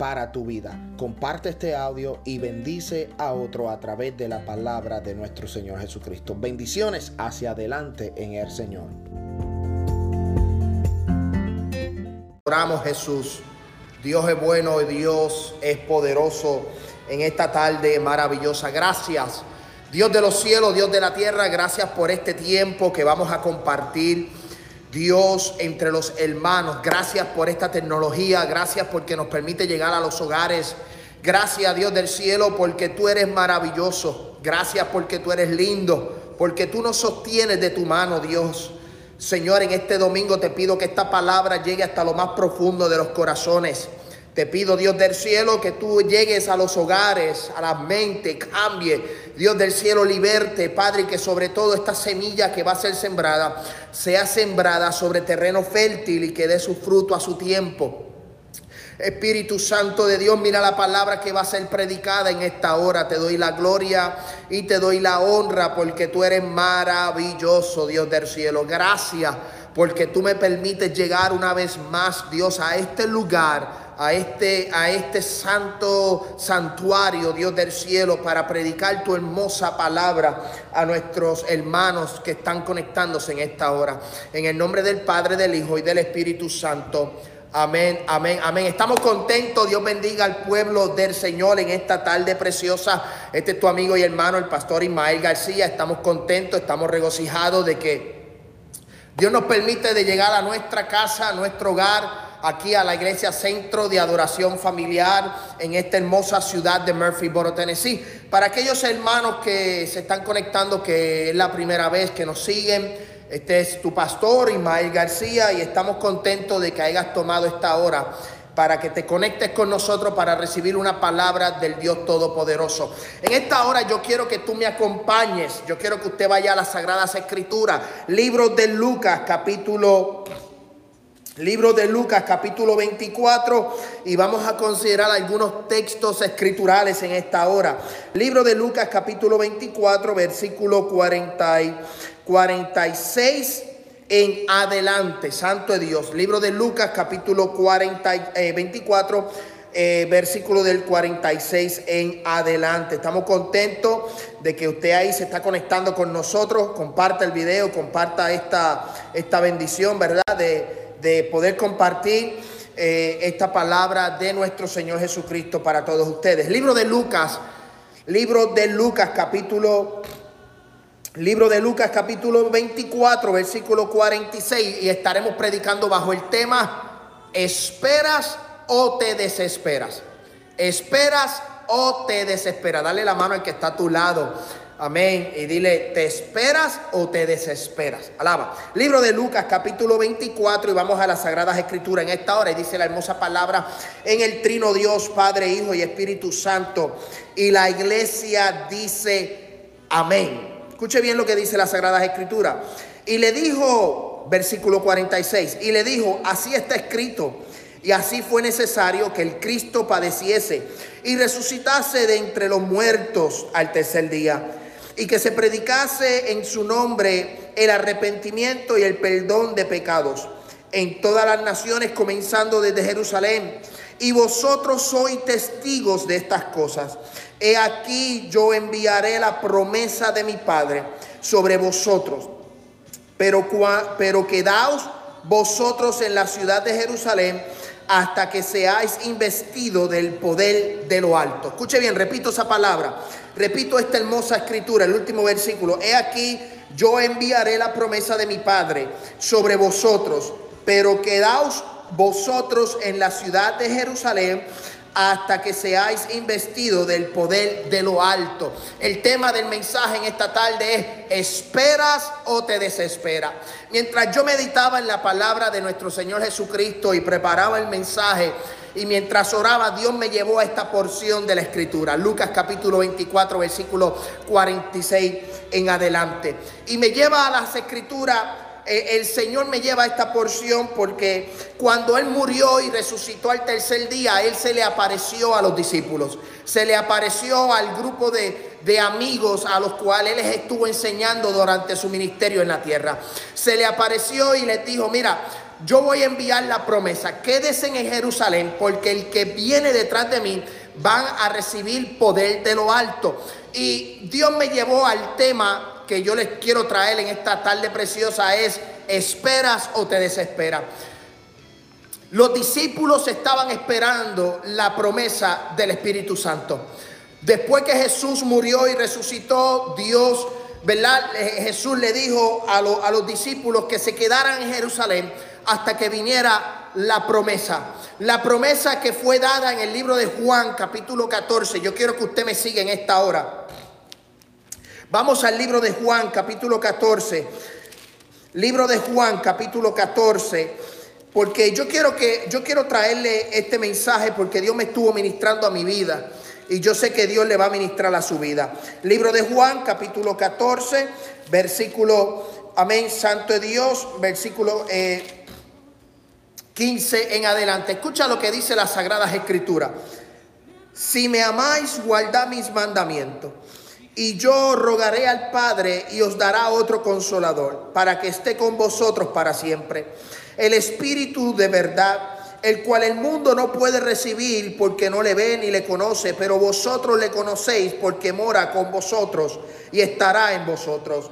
para tu vida. Comparte este audio y bendice a otro a través de la palabra de nuestro Señor Jesucristo. Bendiciones hacia adelante en el Señor. Oramos Jesús. Dios es bueno, Dios es poderoso en esta tarde maravillosa. Gracias. Dios de los cielos, Dios de la tierra, gracias por este tiempo que vamos a compartir Dios entre los hermanos, gracias por esta tecnología, gracias porque nos permite llegar a los hogares. Gracias Dios del cielo porque tú eres maravilloso. Gracias porque tú eres lindo, porque tú nos sostienes de tu mano, Dios. Señor, en este domingo te pido que esta palabra llegue hasta lo más profundo de los corazones. Te pido, Dios del cielo, que tú llegues a los hogares, a la mente, cambie. Dios del cielo, liberte, Padre, que sobre todo esta semilla que va a ser sembrada, sea sembrada sobre terreno fértil y que dé su fruto a su tiempo. Espíritu Santo de Dios, mira la palabra que va a ser predicada en esta hora. Te doy la gloria y te doy la honra porque tú eres maravilloso, Dios del cielo. Gracias porque tú me permites llegar una vez más, Dios, a este lugar a este, a este santo santuario, Dios del cielo, para predicar tu hermosa palabra a nuestros hermanos que están conectándose en esta hora. En el nombre del Padre, del Hijo y del Espíritu Santo. Amén, amén, amén. Estamos contentos. Dios bendiga al pueblo del Señor en esta tarde preciosa. Este es tu amigo y hermano, el pastor Ismael García. Estamos contentos, estamos regocijados de que Dios nos permite de llegar a nuestra casa, a nuestro hogar aquí a la iglesia Centro de Adoración Familiar en esta hermosa ciudad de Murphyboro, Tennessee. Para aquellos hermanos que se están conectando, que es la primera vez que nos siguen, este es tu pastor Ismael García y estamos contentos de que hayas tomado esta hora para que te conectes con nosotros para recibir una palabra del Dios Todopoderoso. En esta hora yo quiero que tú me acompañes, yo quiero que usted vaya a las Sagradas Escrituras, libro de Lucas capítulo Libro de Lucas capítulo 24 y vamos a considerar algunos textos escriturales en esta hora. Libro de Lucas capítulo 24 versículo 40 y 46 en adelante. Santo de Dios. Libro de Lucas capítulo 40, 24 eh, versículo del 46 en adelante. Estamos contentos de que usted ahí se está conectando con nosotros. Comparta el video, comparta esta, esta bendición, ¿verdad? De, de poder compartir eh, esta palabra de nuestro Señor Jesucristo para todos ustedes. Libro de Lucas, libro de Lucas capítulo, libro de Lucas capítulo 24, versículo 46 y estaremos predicando bajo el tema, ¿esperas o te desesperas? ¿Esperas o te desesperas? Dale la mano al que está a tu lado Amén. Y dile, ¿te esperas o te desesperas? Alaba. Libro de Lucas capítulo 24 y vamos a las Sagradas Escrituras en esta hora y dice la hermosa palabra en el trino Dios, Padre, Hijo y Espíritu Santo. Y la iglesia dice, amén. Escuche bien lo que dice la Sagradas Escrituras. Y le dijo, versículo 46, y le dijo, así está escrito. Y así fue necesario que el Cristo padeciese y resucitase de entre los muertos al tercer día y que se predicase en su nombre el arrepentimiento y el perdón de pecados en todas las naciones, comenzando desde Jerusalén. Y vosotros sois testigos de estas cosas. He aquí yo enviaré la promesa de mi Padre sobre vosotros. Pero, pero quedaos vosotros en la ciudad de Jerusalén hasta que seáis investidos del poder de lo alto. Escuche bien, repito esa palabra Repito esta hermosa escritura, el último versículo. He aquí, yo enviaré la promesa de mi Padre sobre vosotros, pero quedaos vosotros en la ciudad de Jerusalén hasta que seáis investidos del poder de lo alto. El tema del mensaje en esta tarde es, ¿esperas o te desespera? Mientras yo meditaba en la palabra de nuestro Señor Jesucristo y preparaba el mensaje, y mientras oraba, Dios me llevó a esta porción de la escritura, Lucas capítulo 24, versículo 46 en adelante. Y me lleva a las escrituras eh, el Señor me lleva a esta porción porque cuando Él murió y resucitó al tercer día, Él se le apareció a los discípulos, se le apareció al grupo de, de amigos a los cuales Él les estuvo enseñando durante su ministerio en la tierra. Se le apareció y les dijo, mira, yo voy a enviar la promesa, quédense en Jerusalén porque el que viene detrás de mí van a recibir poder de lo alto. Y Dios me llevó al tema que yo les quiero traer en esta tarde preciosa es, ¿esperas o te desesperas? Los discípulos estaban esperando la promesa del Espíritu Santo. Después que Jesús murió y resucitó, Dios, ¿verdad? Eh, Jesús le dijo a, a los discípulos que se quedaran en Jerusalén hasta que viniera la promesa. La promesa que fue dada en el libro de Juan, capítulo 14. Yo quiero que usted me siga en esta hora. Vamos al libro de Juan, capítulo 14. Libro de Juan, capítulo 14. Porque yo quiero que yo quiero traerle este mensaje porque Dios me estuvo ministrando a mi vida y yo sé que Dios le va a ministrar a su vida. Libro de Juan, capítulo 14, versículo Amén, Santo Dios, versículo 15 eh, en adelante. Escucha lo que dice las Sagradas Escrituras. Si me amáis, guardad mis mandamientos. Y yo rogaré al Padre y os dará otro consolador para que esté con vosotros para siempre. El Espíritu de verdad, el cual el mundo no puede recibir porque no le ve ni le conoce, pero vosotros le conocéis porque mora con vosotros y estará en vosotros.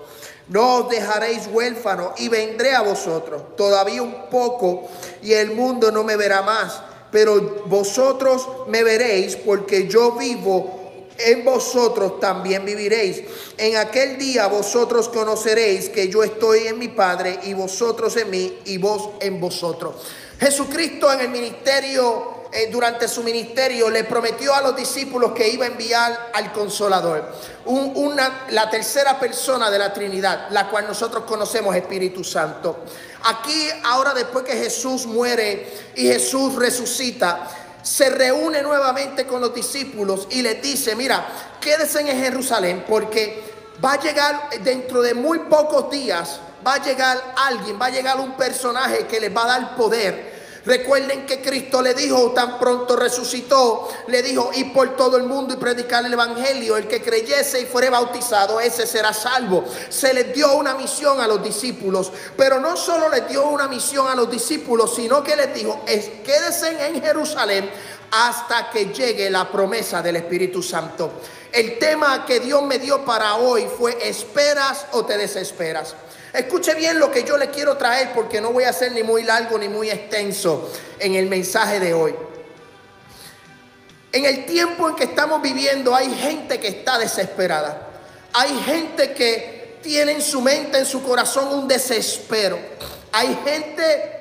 No os dejaréis huérfano y vendré a vosotros. Todavía un poco y el mundo no me verá más, pero vosotros me veréis porque yo vivo en vosotros también viviréis. En aquel día vosotros conoceréis que yo estoy en mi Padre y vosotros en mí y vos en vosotros. Jesucristo en el ministerio, eh, durante su ministerio, le prometió a los discípulos que iba a enviar al consolador, una, la tercera persona de la Trinidad, la cual nosotros conocemos Espíritu Santo. Aquí, ahora después que Jesús muere y Jesús resucita, se reúne nuevamente con los discípulos y les dice, mira, quédense en Jerusalén porque va a llegar dentro de muy pocos días, va a llegar alguien, va a llegar un personaje que les va a dar poder Recuerden que Cristo le dijo, tan pronto resucitó, le dijo, ir por todo el mundo y predicar el Evangelio. El que creyese y fuere bautizado, ese será salvo. Se les dio una misión a los discípulos, pero no solo les dio una misión a los discípulos, sino que les dijo, quédense en Jerusalén hasta que llegue la promesa del Espíritu Santo. El tema que Dios me dio para hoy fue, ¿esperas o te desesperas? Escuche bien lo que yo le quiero traer porque no voy a ser ni muy largo ni muy extenso en el mensaje de hoy. En el tiempo en que estamos viviendo hay gente que está desesperada. Hay gente que tiene en su mente, en su corazón un desespero. Hay gente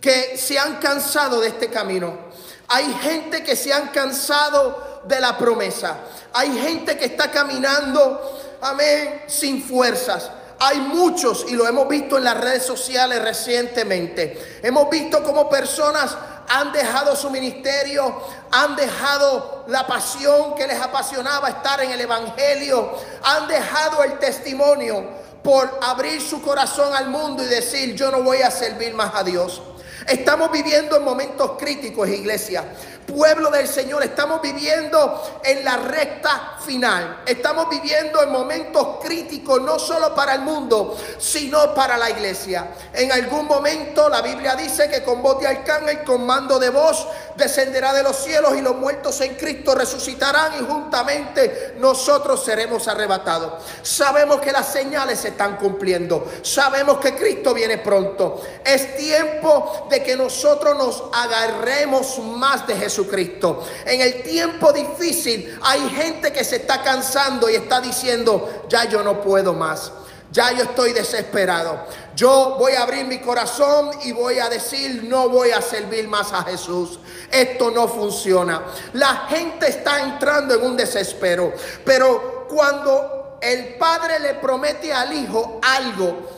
que se han cansado de este camino. Hay gente que se han cansado de la promesa. Hay gente que está caminando, amén, sin fuerzas. Hay muchos y lo hemos visto en las redes sociales recientemente. Hemos visto cómo personas han dejado su ministerio, han dejado la pasión que les apasionaba estar en el Evangelio, han dejado el testimonio por abrir su corazón al mundo y decir, yo no voy a servir más a Dios. Estamos viviendo en momentos críticos, iglesia pueblo del Señor, estamos viviendo en la recta final. Estamos viviendo en momentos críticos, no solo para el mundo, sino para la iglesia. En algún momento la Biblia dice que con voz de arcángel, con mando de voz, descenderá de los cielos y los muertos en Cristo resucitarán y juntamente nosotros seremos arrebatados. Sabemos que las señales se están cumpliendo. Sabemos que Cristo viene pronto. Es tiempo de que nosotros nos agarremos más de. Jesucristo. En el tiempo difícil hay gente que se está cansando y está diciendo, ya yo no puedo más. Ya yo estoy desesperado. Yo voy a abrir mi corazón y voy a decir, no voy a servir más a Jesús. Esto no funciona. La gente está entrando en un desespero. Pero cuando el padre le promete al hijo algo,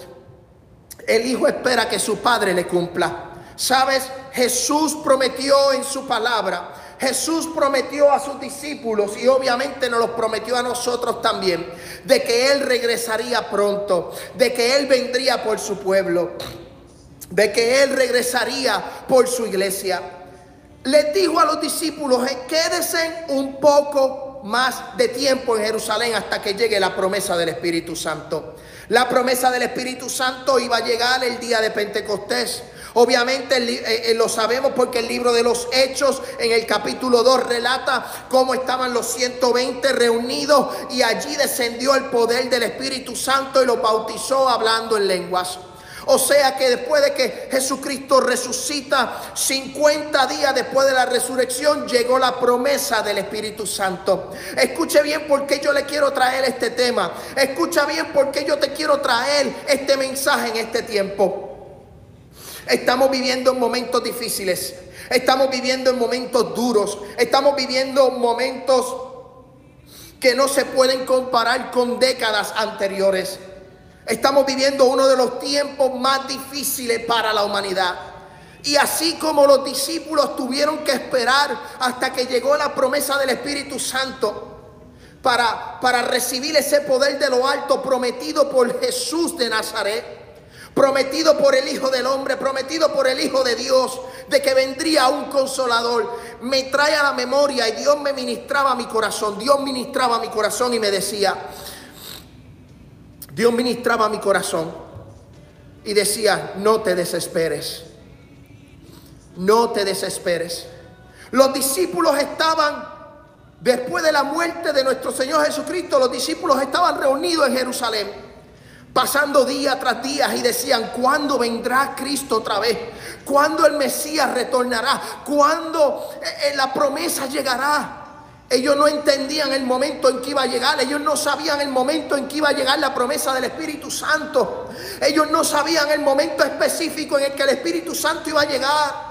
el hijo espera que su padre le cumpla. Sabes, Jesús prometió en su palabra Jesús prometió a sus discípulos y obviamente nos lo prometió a nosotros también, de que Él regresaría pronto, de que Él vendría por su pueblo, de que Él regresaría por su iglesia. Les dijo a los discípulos, eh, quédense un poco más de tiempo en Jerusalén hasta que llegue la promesa del Espíritu Santo. La promesa del Espíritu Santo iba a llegar el día de Pentecostés. Obviamente eh, eh, lo sabemos porque el libro de los Hechos en el capítulo 2 relata cómo estaban los 120 reunidos y allí descendió el poder del Espíritu Santo y los bautizó hablando en lenguas. O sea que después de que Jesucristo resucita, 50 días después de la resurrección, llegó la promesa del Espíritu Santo. Escuche bien por qué yo le quiero traer este tema. Escucha bien por qué yo te quiero traer este mensaje en este tiempo. Estamos viviendo en momentos difíciles. Estamos viviendo en momentos duros. Estamos viviendo momentos que no se pueden comparar con décadas anteriores. Estamos viviendo uno de los tiempos más difíciles para la humanidad. Y así como los discípulos tuvieron que esperar hasta que llegó la promesa del Espíritu Santo para, para recibir ese poder de lo alto prometido por Jesús de Nazaret, prometido por el Hijo del Hombre, prometido por el Hijo de Dios, de que vendría un consolador, me trae a la memoria y Dios me ministraba mi corazón, Dios ministraba mi corazón y me decía, Dios ministraba mi corazón y decía, no te desesperes, no te desesperes. Los discípulos estaban, después de la muerte de nuestro Señor Jesucristo, los discípulos estaban reunidos en Jerusalén pasando día tras día y decían, ¿cuándo vendrá Cristo otra vez? ¿Cuándo el Mesías retornará? ¿Cuándo eh, eh, la promesa llegará? Ellos no entendían el momento en que iba a llegar, ellos no sabían el momento en que iba a llegar la promesa del Espíritu Santo. Ellos no sabían el momento específico en el que el Espíritu Santo iba a llegar.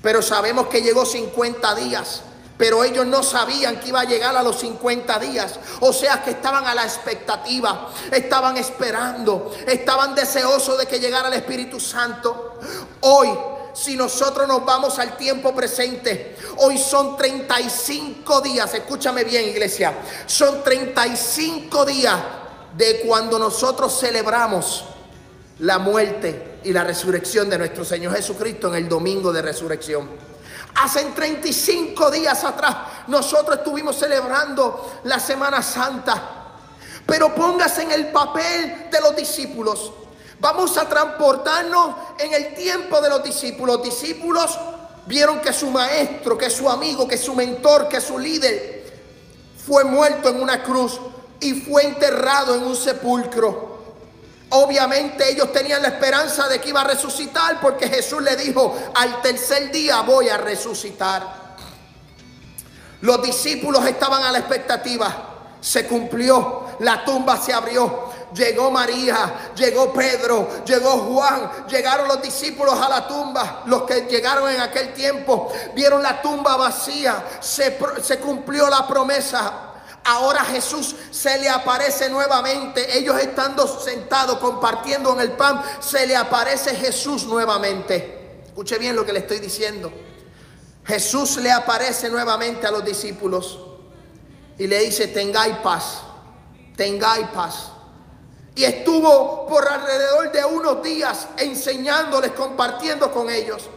Pero sabemos que llegó 50 días pero ellos no sabían que iba a llegar a los 50 días. O sea que estaban a la expectativa, estaban esperando, estaban deseosos de que llegara el Espíritu Santo. Hoy, si nosotros nos vamos al tiempo presente, hoy son 35 días, escúchame bien iglesia, son 35 días de cuando nosotros celebramos la muerte y la resurrección de nuestro Señor Jesucristo en el domingo de resurrección. Hace 35 días atrás nosotros estuvimos celebrando la Semana Santa. Pero póngase en el papel de los discípulos. Vamos a transportarnos en el tiempo de los discípulos. discípulos vieron que su maestro, que su amigo, que su mentor, que su líder fue muerto en una cruz y fue enterrado en un sepulcro. Obviamente ellos tenían la esperanza de que iba a resucitar porque Jesús le dijo, al tercer día voy a resucitar. Los discípulos estaban a la expectativa. Se cumplió, la tumba se abrió. Llegó María, llegó Pedro, llegó Juan, llegaron los discípulos a la tumba, los que llegaron en aquel tiempo, vieron la tumba vacía, se, cumplió la promesa. Ahora Jesús se le aparece nuevamente. Ellos estando sentados compartiendo en el pan, se le aparece Jesús nuevamente. Escuche bien lo que le estoy diciendo. Jesús le aparece nuevamente a los discípulos y le dice, tengáis paz, tengáis paz. Y estuvo por alrededor de unos días enseñándoles, compartiendo con ellos.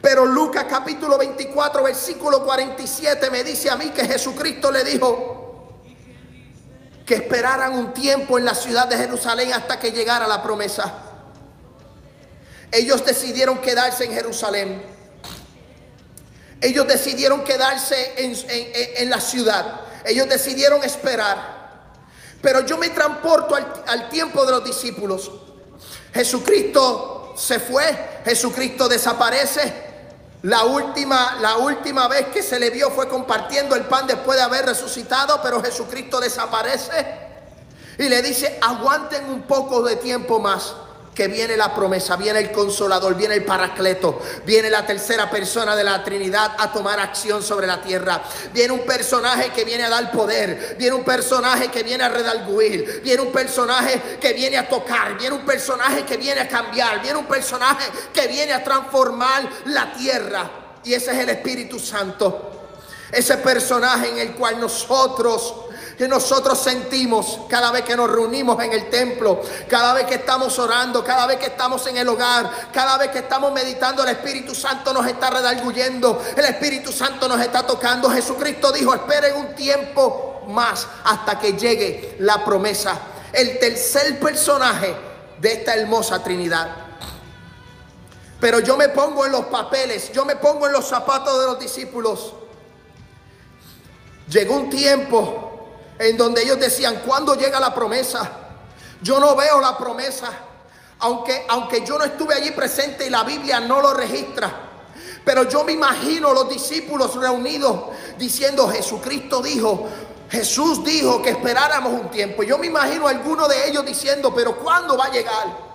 Pero Lucas capítulo 24, versículo 47 me dice a mí que Jesucristo le dijo, que esperaran un tiempo en la ciudad de Jerusalén hasta que llegara la promesa. Ellos decidieron quedarse en Jerusalén. Ellos decidieron quedarse en, la ciudad. Ellos decidieron esperar. Pero yo me transporto al, al tiempo de los discípulos. Jesucristo se fue. Jesucristo desaparece. La última, la última vez que se le vio fue compartiendo el pan después de haber resucitado, pero Jesucristo desaparece. Y le dice, aguanten un poco de tiempo más que viene la promesa, viene el consolador, viene el paracleto, viene la tercera persona de la Trinidad a tomar acción sobre la tierra. Viene un personaje que viene a dar poder, viene un personaje que viene a redalguir, viene un personaje que viene a tocar, viene un personaje que viene a cambiar, viene un personaje que viene a transformar la tierra. Y ese es el Espíritu Santo. Ese personaje en el cual nosotros que nosotros sentimos cada vez que nos reunimos en el templo, cada vez que estamos orando, cada vez que estamos en el hogar, cada vez que estamos meditando, el Espíritu Santo nos está redarguyendo, el Espíritu Santo nos está tocando. Jesucristo dijo, esperen un tiempo más hasta que llegue la promesa. El tercer personaje de esta hermosa Trinidad. Pero yo me pongo en los papeles, yo me pongo en los zapatos de los discípulos. Llegó un tiempo en donde ellos decían, ¿cuándo llega la promesa? Yo no veo la promesa, aunque, aunque yo no estuve allí presente y la Biblia no lo registra. Pero yo me imagino los discípulos reunidos diciendo, Jesucristo dijo, Jesús dijo que esperáramos un tiempo. Yo me imagino a algunos de ellos diciendo, pero ¿cuándo va a llegar?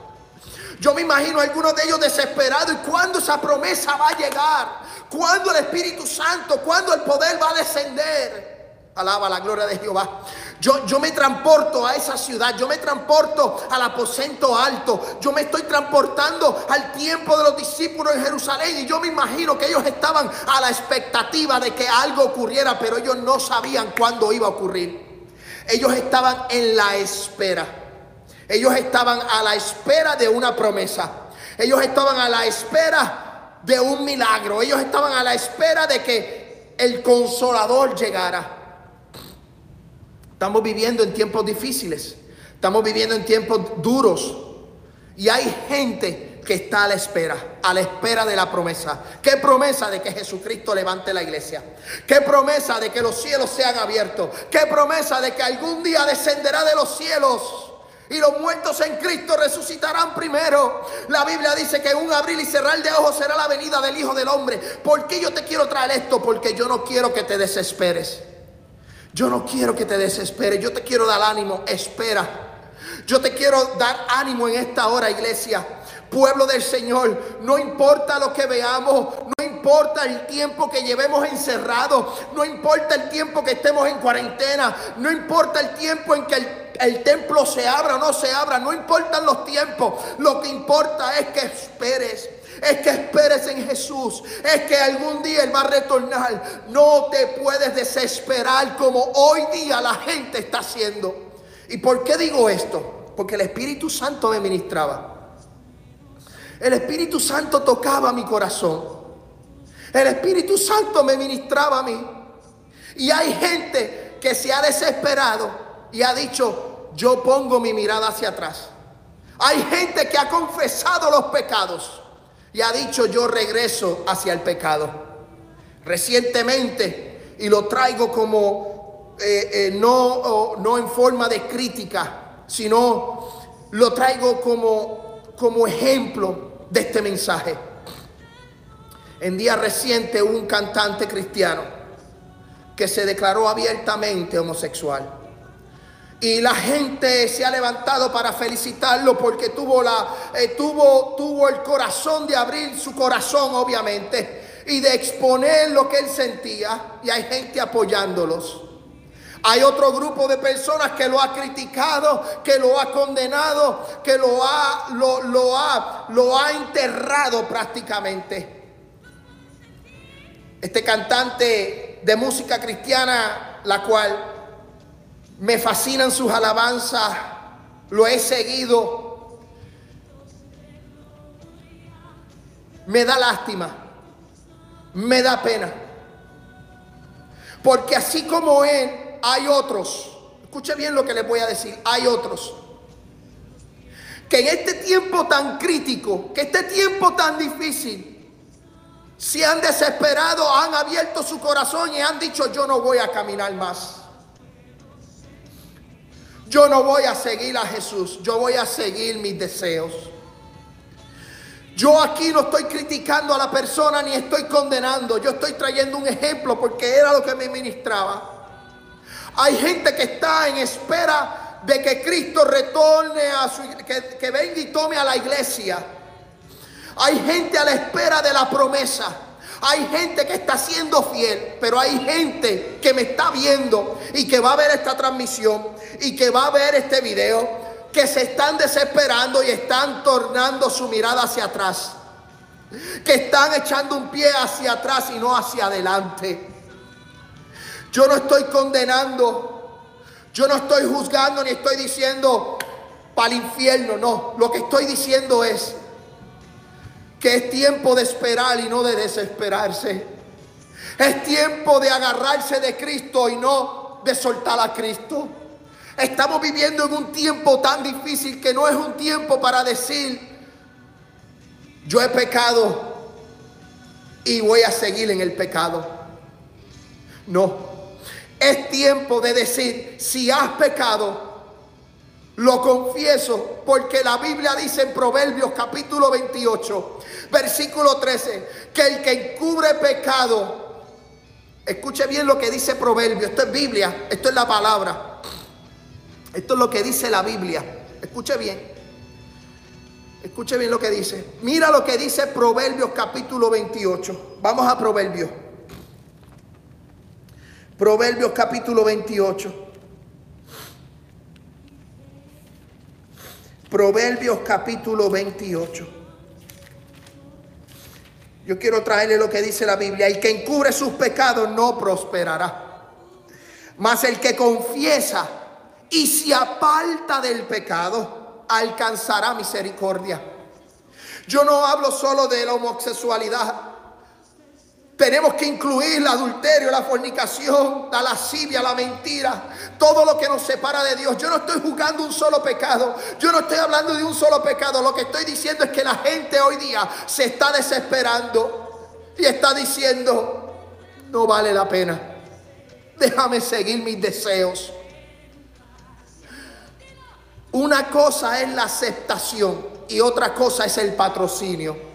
Yo me imagino a algunos de ellos desesperados. ¿Y cuándo esa promesa va a llegar? ¿Cuándo el Espíritu Santo? ¿Cuándo el poder va a descender? Alaba la gloria de Jehová. Yo, yo me transporto a esa ciudad, yo me transporto al aposento alto, yo me estoy transportando al tiempo de los discípulos en Jerusalén y yo me imagino que ellos estaban a la expectativa de que algo ocurriera, pero ellos no sabían cuándo iba a ocurrir. Ellos estaban en la espera. Ellos estaban a la espera de una promesa. Ellos estaban a la espera de un milagro. Ellos estaban a la espera de que el consolador llegara. Estamos viviendo en tiempos difíciles. Estamos viviendo en tiempos duros. Y hay gente que está a la espera, a la espera de la promesa. ¿Qué promesa de que Jesucristo levante la iglesia? ¿Qué promesa de que los cielos sean abiertos? ¿Qué promesa de que algún día descenderá de los cielos? Y los muertos en Cristo resucitarán primero. La Biblia dice que un abril y cerrar de ojos será la venida del Hijo del Hombre. ¿Por qué yo te quiero traer esto? Porque yo no quiero que te desesperes. Yo no quiero que te desesperes, yo te quiero dar ánimo, espera. Yo te quiero dar ánimo en esta hora, iglesia. Pueblo del Señor, no importa lo que veamos, no importa el tiempo que llevemos encerrado, no importa el tiempo que estemos en cuarentena, no importa el tiempo en que el, el templo se abra o no se abra, no importan los tiempos, lo que importa es que esperes es que esperes en Jesús, es que algún día Él va a retornar. No te puedes desesperar como hoy día la gente está haciendo. ¿Y por qué digo esto? Porque el Espíritu Santo me ministraba. El Espíritu Santo tocaba mi corazón. El Espíritu Santo me ministraba a mí. Y hay gente que se ha desesperado y ha dicho, yo pongo mi mirada hacia atrás. Hay gente que ha confesado los pecados y ha dicho yo regreso hacia el pecado. Recientemente, y lo traigo como eh, eh, no, no en forma de crítica, sino lo traigo como, como ejemplo de este mensaje. En día reciente un cantante cristiano que se declaró abiertamente homosexual. Y la gente se ha levantado para felicitarlo porque tuvo, la, eh, tuvo, tuvo el corazón de abrir su corazón, obviamente, y de exponer lo que él sentía. Y hay gente apoyándolos. Hay otro grupo de personas que lo ha criticado, que lo ha condenado, que lo ha, lo, lo ha, lo ha enterrado prácticamente. Este cantante de música cristiana, la cual me fascinan sus alabanzas, lo he seguido. Me da lástima, me da pena. Porque así como él, hay otros, escuche bien lo que les voy a decir, hay otros que en este tiempo tan crítico, que este tiempo tan difícil, se han desesperado, han abierto su corazón y han dicho, yo no voy a caminar más. Yo no voy a seguir a Jesús, yo voy a seguir mis deseos. Yo aquí no estoy criticando a la persona ni estoy condenando, yo estoy trayendo un ejemplo porque era lo que me ministraba. Hay gente que está en espera de que Cristo retorne a su que, que venga y tome a la iglesia. Hay gente a la espera de la promesa. Hay gente que está siendo fiel, pero hay gente que me está viendo y que va a ver esta transmisión y que va a ver este video, que se están desesperando y están tornando su mirada hacia atrás. Que están echando un pie hacia atrás y no hacia adelante. Yo no estoy condenando, yo no estoy juzgando ni estoy diciendo para el infierno, no. Lo que estoy diciendo es, que es tiempo de esperar y no de desesperarse. Es tiempo de agarrarse de Cristo y no de soltar a Cristo. Estamos viviendo en un tiempo tan difícil que no es un tiempo para decir, yo he pecado y voy a seguir en el pecado. No, es tiempo de decir, si has pecado, lo confieso porque la Biblia dice en Proverbios capítulo 28, versículo 13, que el que encubre pecado, escuche bien lo que dice Proverbios, esto es Biblia, esto es la palabra, esto es lo que dice la Biblia, escuche bien, escuche bien lo que dice, mira lo que dice Proverbios capítulo 28, vamos a Proverbios, Proverbios capítulo 28. Proverbios capítulo 28. Yo quiero traerle lo que dice la Biblia. El que encubre sus pecados no prosperará. Mas el que confiesa y se aparta del pecado alcanzará misericordia. Yo no hablo solo de la homosexualidad. Tenemos que incluir el adulterio, la fornicación, la lascivia, la mentira, todo lo que nos separa de Dios. Yo no estoy juzgando un solo pecado, yo no estoy hablando de un solo pecado. Lo que estoy diciendo es que la gente hoy día se está desesperando y está diciendo, no vale la pena, déjame seguir mis deseos. Una cosa es la aceptación y otra cosa es el patrocinio.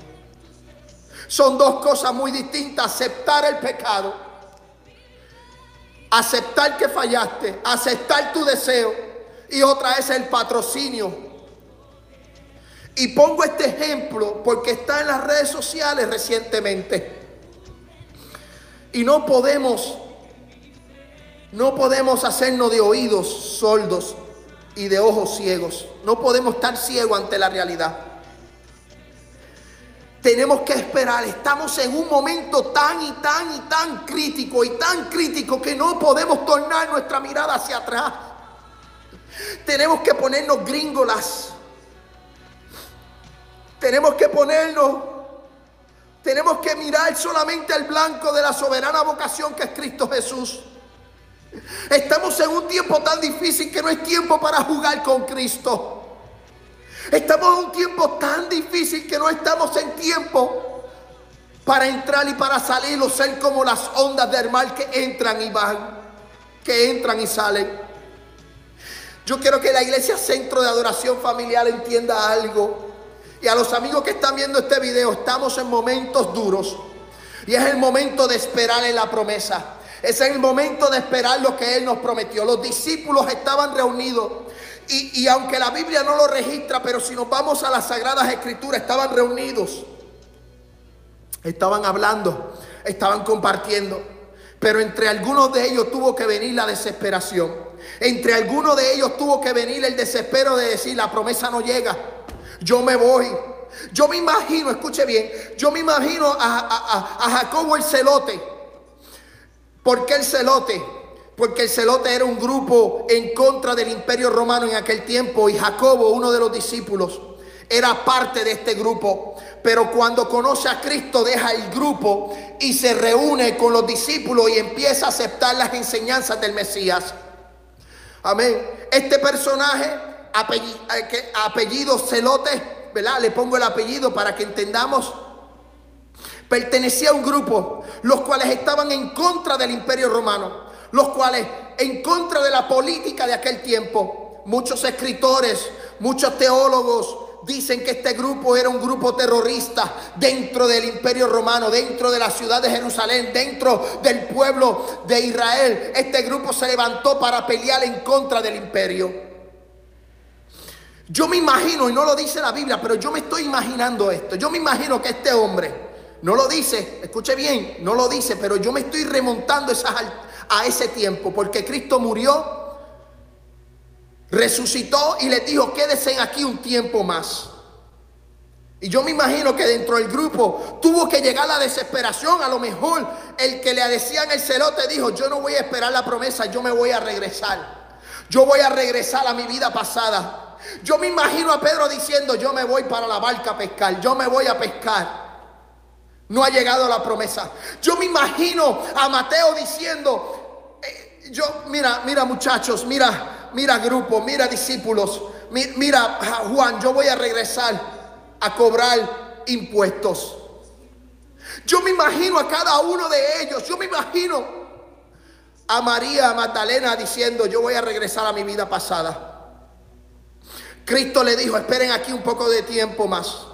Son dos cosas muy distintas. Aceptar el pecado. Aceptar que fallaste. Aceptar tu deseo. Y otra es el patrocinio. Y pongo este ejemplo porque está en las redes sociales recientemente. Y no podemos, no podemos hacernos de oídos sordos y de ojos ciegos. No podemos estar ciegos ante la realidad. Tenemos que esperar. Estamos en un momento tan y tan y tan crítico y tan crítico que no podemos tornar nuestra mirada hacia atrás. Tenemos que ponernos gringolas. Tenemos que ponernos, tenemos que mirar solamente al blanco de la soberana vocación que es Cristo Jesús. Estamos en un tiempo tan difícil que no es tiempo para jugar con Cristo. Estamos en un tiempo tan difícil que no estamos en tiempo para entrar y para salir o ser como las ondas del mar que entran y van, que entran y salen. Yo quiero que la iglesia Centro de Adoración Familiar entienda algo. Y a los amigos que están viendo este video, estamos en momentos duros. Y es el momento de esperar en la promesa. Es el momento de esperar lo que Él nos prometió. Los discípulos estaban reunidos y, aunque la Biblia no lo registra, pero si nos vamos a las Sagradas Escrituras, estaban reunidos, estaban hablando, estaban compartiendo. Pero entre algunos de ellos tuvo que venir la desesperación. Entre algunos de ellos tuvo que venir el desespero de decir, la promesa no llega, yo me voy. Yo me imagino, escuche bien, yo me imagino a, a Jacobo el celote. ¿Por qué el celote? Porque el celote era un grupo en contra del imperio romano en aquel tiempo y Jacobo, uno de los discípulos, era parte de este grupo. Pero cuando conoce a Cristo deja el grupo y se reúne con los discípulos y empieza a aceptar las enseñanzas del Mesías. Amén. Este personaje, eh, apellido, celote, ¿verdad? Le pongo el apellido para que entendamos. Pertenecía a un grupo, los cuales estaban en contra del imperio romano los cuales en contra de la política de aquel tiempo, muchos escritores, muchos teólogos dicen que este grupo era un grupo terrorista dentro del imperio romano, dentro de la ciudad de Jerusalén, dentro del pueblo de Israel. Este grupo se levantó para pelear en contra del imperio. Yo me imagino, y no lo dice la Biblia, pero yo me estoy imaginando esto. Yo me imagino que este hombre, no lo dice, escuche bien, no lo dice, pero yo me estoy remontando a ese tiempo, porque Cristo murió, resucitó y les dijo, quédense aquí un tiempo más. Y yo me imagino que dentro del grupo tuvo que llegar la desesperación. A lo mejor el que le decían el celote dijo, yo no voy a esperar la promesa, yo me voy a regresar. Yo voy a regresar a mi vida pasada. Yo me imagino a Pedro diciendo, yo me voy para la barca a pescar, yo me voy a pescar. No ha llegado la promesa. Yo me imagino a Mateo diciendo, eh, yo, mira, mira muchachos, mira, mira grupo, mira discípulos, mira Juan, yo voy a regresar a cobrar impuestos. Yo me imagino a cada uno de ellos, yo me imagino a María Magdalena diciendo, yo voy a regresar a mi vida pasada. Cristo le dijo, esperen aquí un poco de tiempo más.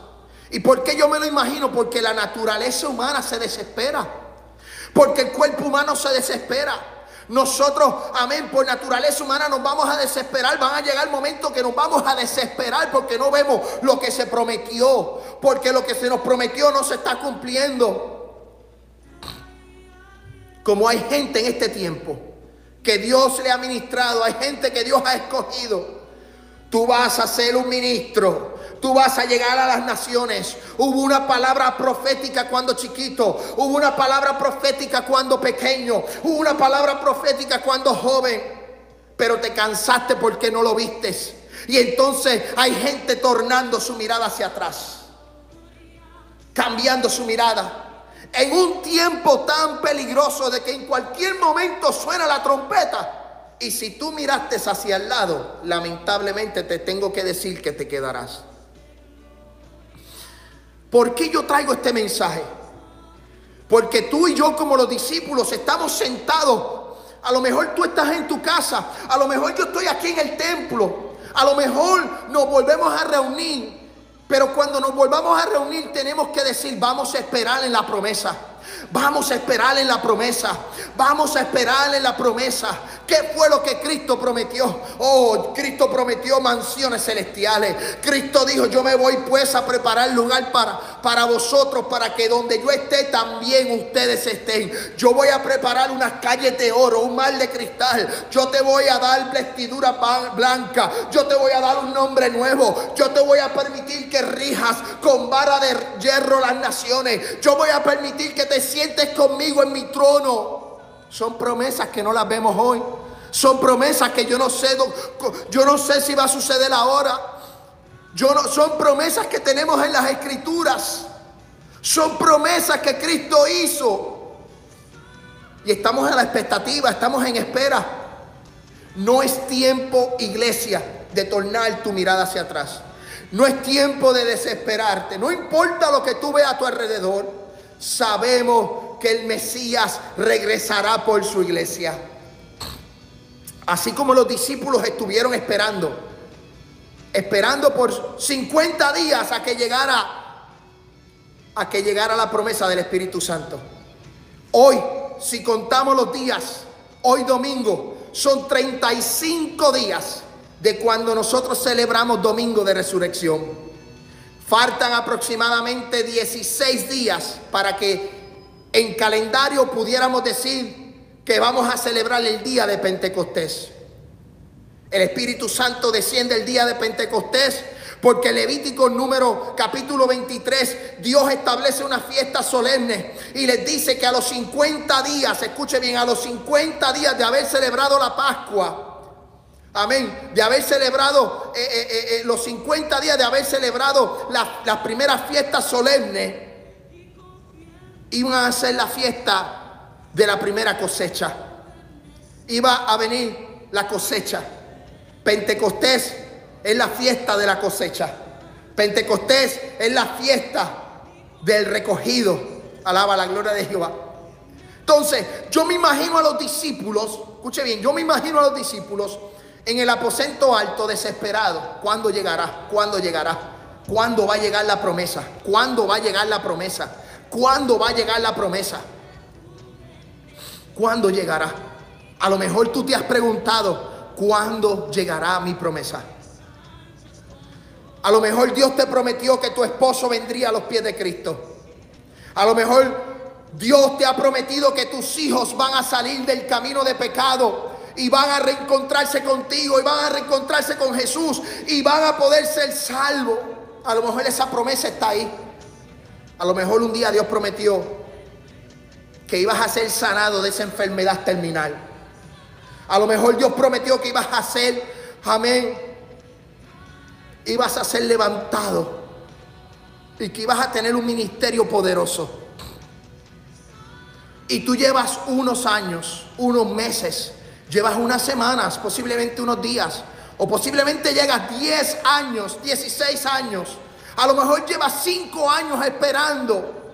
¿Y por qué yo me lo imagino? Porque la naturaleza humana se desespera. Porque el cuerpo humano se desespera. Nosotros, amén, por naturaleza humana nos vamos a desesperar. Van a llegar momentos que nos vamos a desesperar porque no vemos lo que se prometió. Porque lo que se nos prometió no se está cumpliendo. Como hay gente en este tiempo que Dios le ha ministrado, hay gente que Dios ha escogido. Tú vas a ser un ministro Tú vas a llegar a las naciones. Hubo una palabra profética cuando chiquito. Hubo una palabra profética cuando pequeño. Hubo una palabra profética cuando joven. Pero te cansaste porque no lo vistes. Y entonces hay gente tornando su mirada hacia atrás. Cambiando su mirada. En un tiempo tan peligroso de que en cualquier momento suena la trompeta. Y si tú miraste hacia el lado, lamentablemente te tengo que decir que te quedarás. ¿Por qué yo traigo este mensaje? Porque tú y yo como los discípulos estamos sentados. A lo mejor tú estás en tu casa. A lo mejor yo estoy aquí en el templo. A lo mejor nos volvemos a reunir. Pero cuando nos volvamos a reunir tenemos que decir, vamos a esperar en la promesa. Vamos a esperar en la promesa. Vamos a esperar en la promesa. ¿Qué fue lo que Cristo prometió? Oh, Cristo prometió mansiones celestiales. Cristo dijo, yo me voy pues a preparar lugar para, para vosotros, para que donde yo esté también ustedes estén. Yo voy a preparar unas calles de oro, un mar de cristal. Yo te voy a dar vestidura blanca. Yo te voy a dar un nombre nuevo. Yo te voy a permitir que rijas con vara de hierro las naciones. Yo voy a permitir que te sientes conmigo en mi trono. Son promesas que no las vemos hoy. Son promesas que yo no sé, yo no sé si va a suceder ahora. Yo no, son promesas que tenemos en las escrituras. Son promesas que Cristo hizo. Y estamos en la expectativa, estamos en espera. No es tiempo, iglesia, de tornar tu mirada hacia atrás. No es tiempo de desesperarte. No importa lo que tú veas a tu alrededor sabemos que el Mesías regresará por su iglesia. Así como los discípulos estuvieron esperando, esperando por 50 días a que llegara a que llegara la promesa del Espíritu Santo. Hoy, si contamos los días, hoy domingo, son 35 días de cuando nosotros celebramos domingo de resurrección. Faltan aproximadamente 16 días para que en calendario pudiéramos decir que vamos a celebrar el día de Pentecostés. El Espíritu Santo desciende el día de Pentecostés porque Levítico número capítulo 23, Dios establece una fiesta solemne y les dice que a los 50 días, escuche bien, a los 50 días de haber celebrado la Pascua, Amén. De haber celebrado eh, eh, eh, los 50 días, de haber celebrado las primeras fiestas solemnes, iban a ser la fiesta de la primera cosecha. Iba a venir la cosecha. Pentecostés es la fiesta de la cosecha. Pentecostés es la fiesta del recogido. Alaba la gloria de Jehová. Entonces, yo me imagino a los discípulos, escuche bien, yo me imagino a los discípulos en el aposento alto, desesperado, ¿cuándo llegará? ¿Cuándo llegará? ¿Cuándo va a llegar la promesa? ¿Cuándo va a llegar la promesa? ¿Cuándo va a llegar la promesa? ¿Cuándo llegará? A lo mejor tú te has preguntado, ¿cuándo llegará mi promesa? A lo mejor Dios te prometió que tu esposo vendría a los pies de Cristo. A lo mejor Dios te ha prometido que tus hijos van a salir del camino de pecado y van a reencontrarse contigo y van a reencontrarse con Jesús y van a poder ser salvos. A lo mejor esa promesa está ahí. A lo mejor un día Dios prometió que ibas a ser sanado de esa enfermedad terminal. A lo mejor Dios prometió que ibas a ser, amén, ibas a ser levantado y que ibas a tener un ministerio poderoso. Y tú llevas unos años, unos meses, llevas unas semanas, posiblemente unos días, o posiblemente llegas 10 años, 16 años, a lo mejor llevas 5 años esperando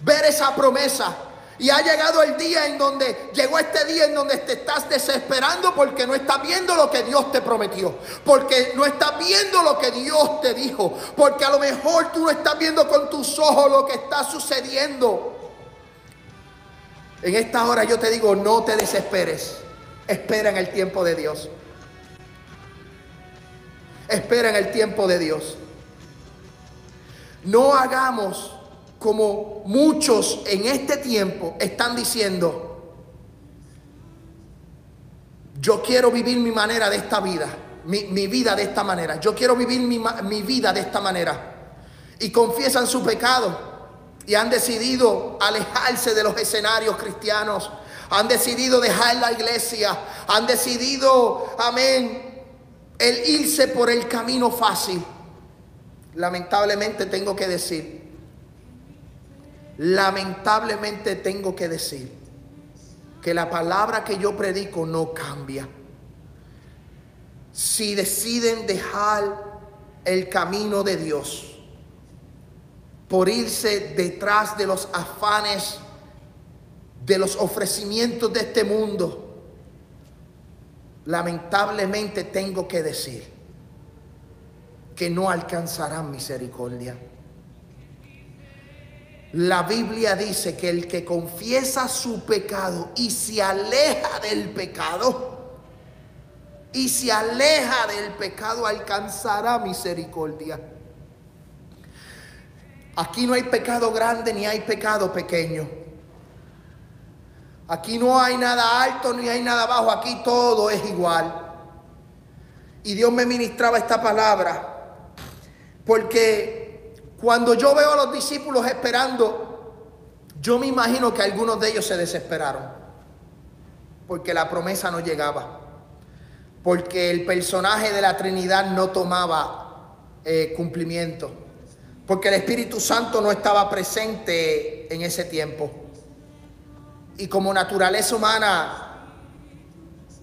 ver esa promesa. Y ha llegado el día en donde, llegó este día en donde te estás desesperando porque no estás viendo lo que Dios te prometió. Porque no estás viendo lo que Dios te dijo. Porque a lo mejor tú no estás viendo con tus ojos lo que está sucediendo. En esta hora yo te digo, no te desesperes. Espera en el tiempo de Dios. Espera en el tiempo de Dios. No hagamos como muchos en este tiempo están diciendo, yo quiero vivir mi manera de esta vida, mi, vida de esta manera, yo quiero vivir mi, mi vida de esta manera. Y confiesan su pecado y han decidido alejarse de los escenarios cristianos, han decidido dejar la iglesia, han decidido, amén, el irse por el camino fácil. Lamentablemente tengo que decir, lamentablemente tengo que decir que la palabra que yo predico no cambia. Si deciden dejar el camino de Dios por irse detrás de los afanes, de los ofrecimientos de este mundo, lamentablemente tengo que decir que no alcanzarán misericordia. La Biblia dice que el que confiesa su pecado y se aleja del pecado, y se aleja del pecado, alcanzará misericordia. Aquí no hay pecado grande ni hay pecado pequeño. Aquí no hay nada alto ni hay nada bajo, aquí todo es igual. Y Dios me ministraba esta palabra porque cuando yo veo a los discípulos esperando, yo me imagino que algunos de ellos se desesperaron. Porque la promesa no llegaba. Porque el personaje de la Trinidad no tomaba eh, cumplimiento. Porque el Espíritu Santo no estaba presente en ese tiempo. Y como naturaleza humana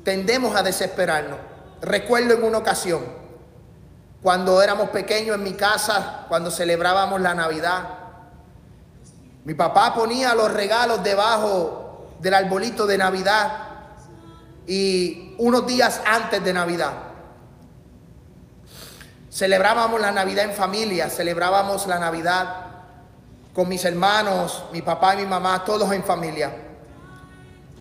tendemos a desesperarnos. Recuerdo en una ocasión, cuando éramos pequeños en mi casa, cuando celebrábamos la Navidad. Mi papá ponía los regalos debajo del arbolito de Navidad y unos días antes de Navidad. Celebrábamos la Navidad en familia, celebrábamos la Navidad con mis hermanos, mi papá y mi mamá, todos en familia.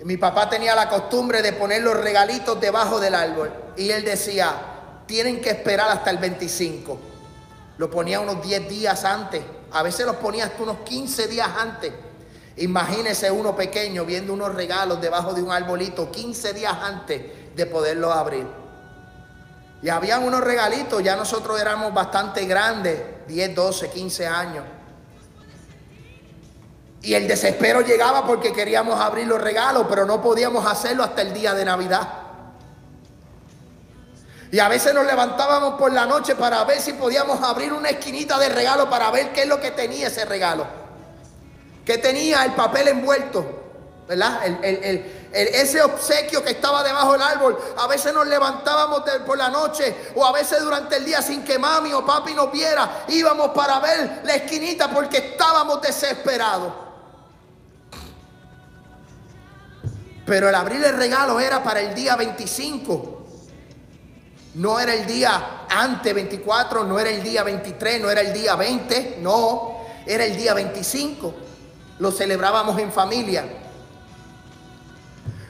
Mi papá tenía la costumbre de poner los regalitos debajo del árbol y él decía, tienen que esperar hasta el 25. Lo ponía unos 10 días antes, a veces los ponía hasta unos 15 días antes. Imagínese uno pequeño viendo unos regalos debajo de un arbolito 15 días antes de poderlos abrir. Y habían unos regalitos, ya nosotros éramos bastante grandes, 10, 12, 15 años. Y el desespero llegaba porque queríamos abrir los regalos, pero no podíamos hacerlo hasta el día de Navidad. Y a veces nos levantábamos por la noche para ver si podíamos abrir una esquinita de regalo para ver qué es lo que tenía ese regalo. ¿Qué tenía el papel envuelto? ¿Verdad? ese obsequio que estaba debajo del árbol. A veces nos levantábamos por la noche o a veces durante el día sin que mami o papi nos viera. Íbamos para ver la esquinita porque estábamos desesperados. Pero el abrir el regalo era para el día 25. No era el día antes 24, no era el día 23, no era el día 20, no, era el día 25. Lo celebrábamos en familia.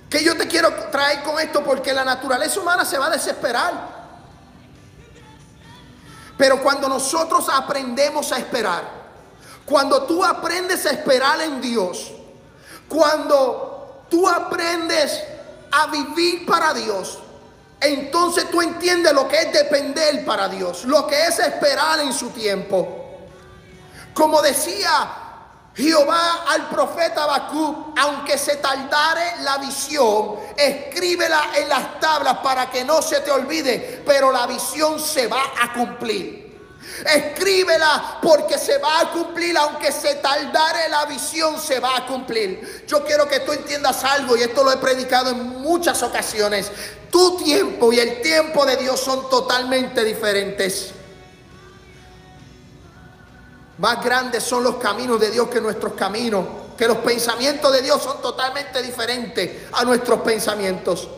Que yo te quiero traer con esto porque la naturaleza humana se va a desesperar. Pero cuando nosotros aprendemos a esperar, cuando tú aprendes a esperar en Dios, cuando tú aprendes a vivir para Dios, entonces tú entiendes lo que es depender para Dios, lo que es esperar en su tiempo. Como decía Jehová al profeta Habacuc, aunque se tardare la visión, escríbela en las tablas para que no se te olvide, pero la visión se va a cumplir. Escríbela porque se va a cumplir, aunque se tardare la visión, se va a cumplir. Yo quiero que tú entiendas algo y esto lo he predicado en muchas ocasiones. Tu tiempo y el tiempo de Dios son totalmente diferentes. Más grandes son los caminos de Dios que nuestros caminos. Que los pensamientos de Dios son totalmente diferentes a nuestros pensamientos.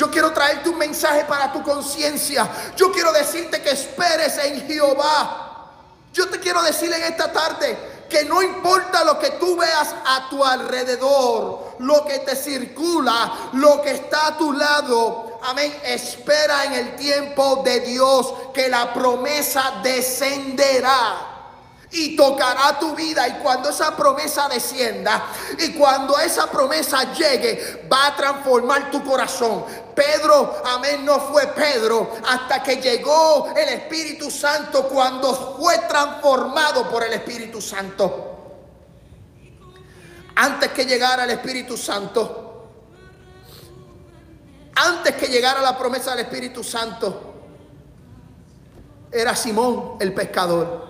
Yo quiero traerte un mensaje para tu conciencia. Yo quiero decirte que esperes en Jehová. Yo te quiero decir en esta tarde que no importa lo que tú veas a tu alrededor, lo que te circula, lo que está a tu lado. Amén. Espera en el tiempo de Dios que la promesa descenderá y tocará tu vida. Y cuando esa promesa descienda y cuando esa promesa llegue, va a transformar tu corazón. Pedro, amén, no fue Pedro hasta que llegó el Espíritu Santo cuando fue transformado por el Espíritu Santo. Antes que llegara el Espíritu Santo, antes que llegara la promesa del Espíritu Santo, era Simón el pescador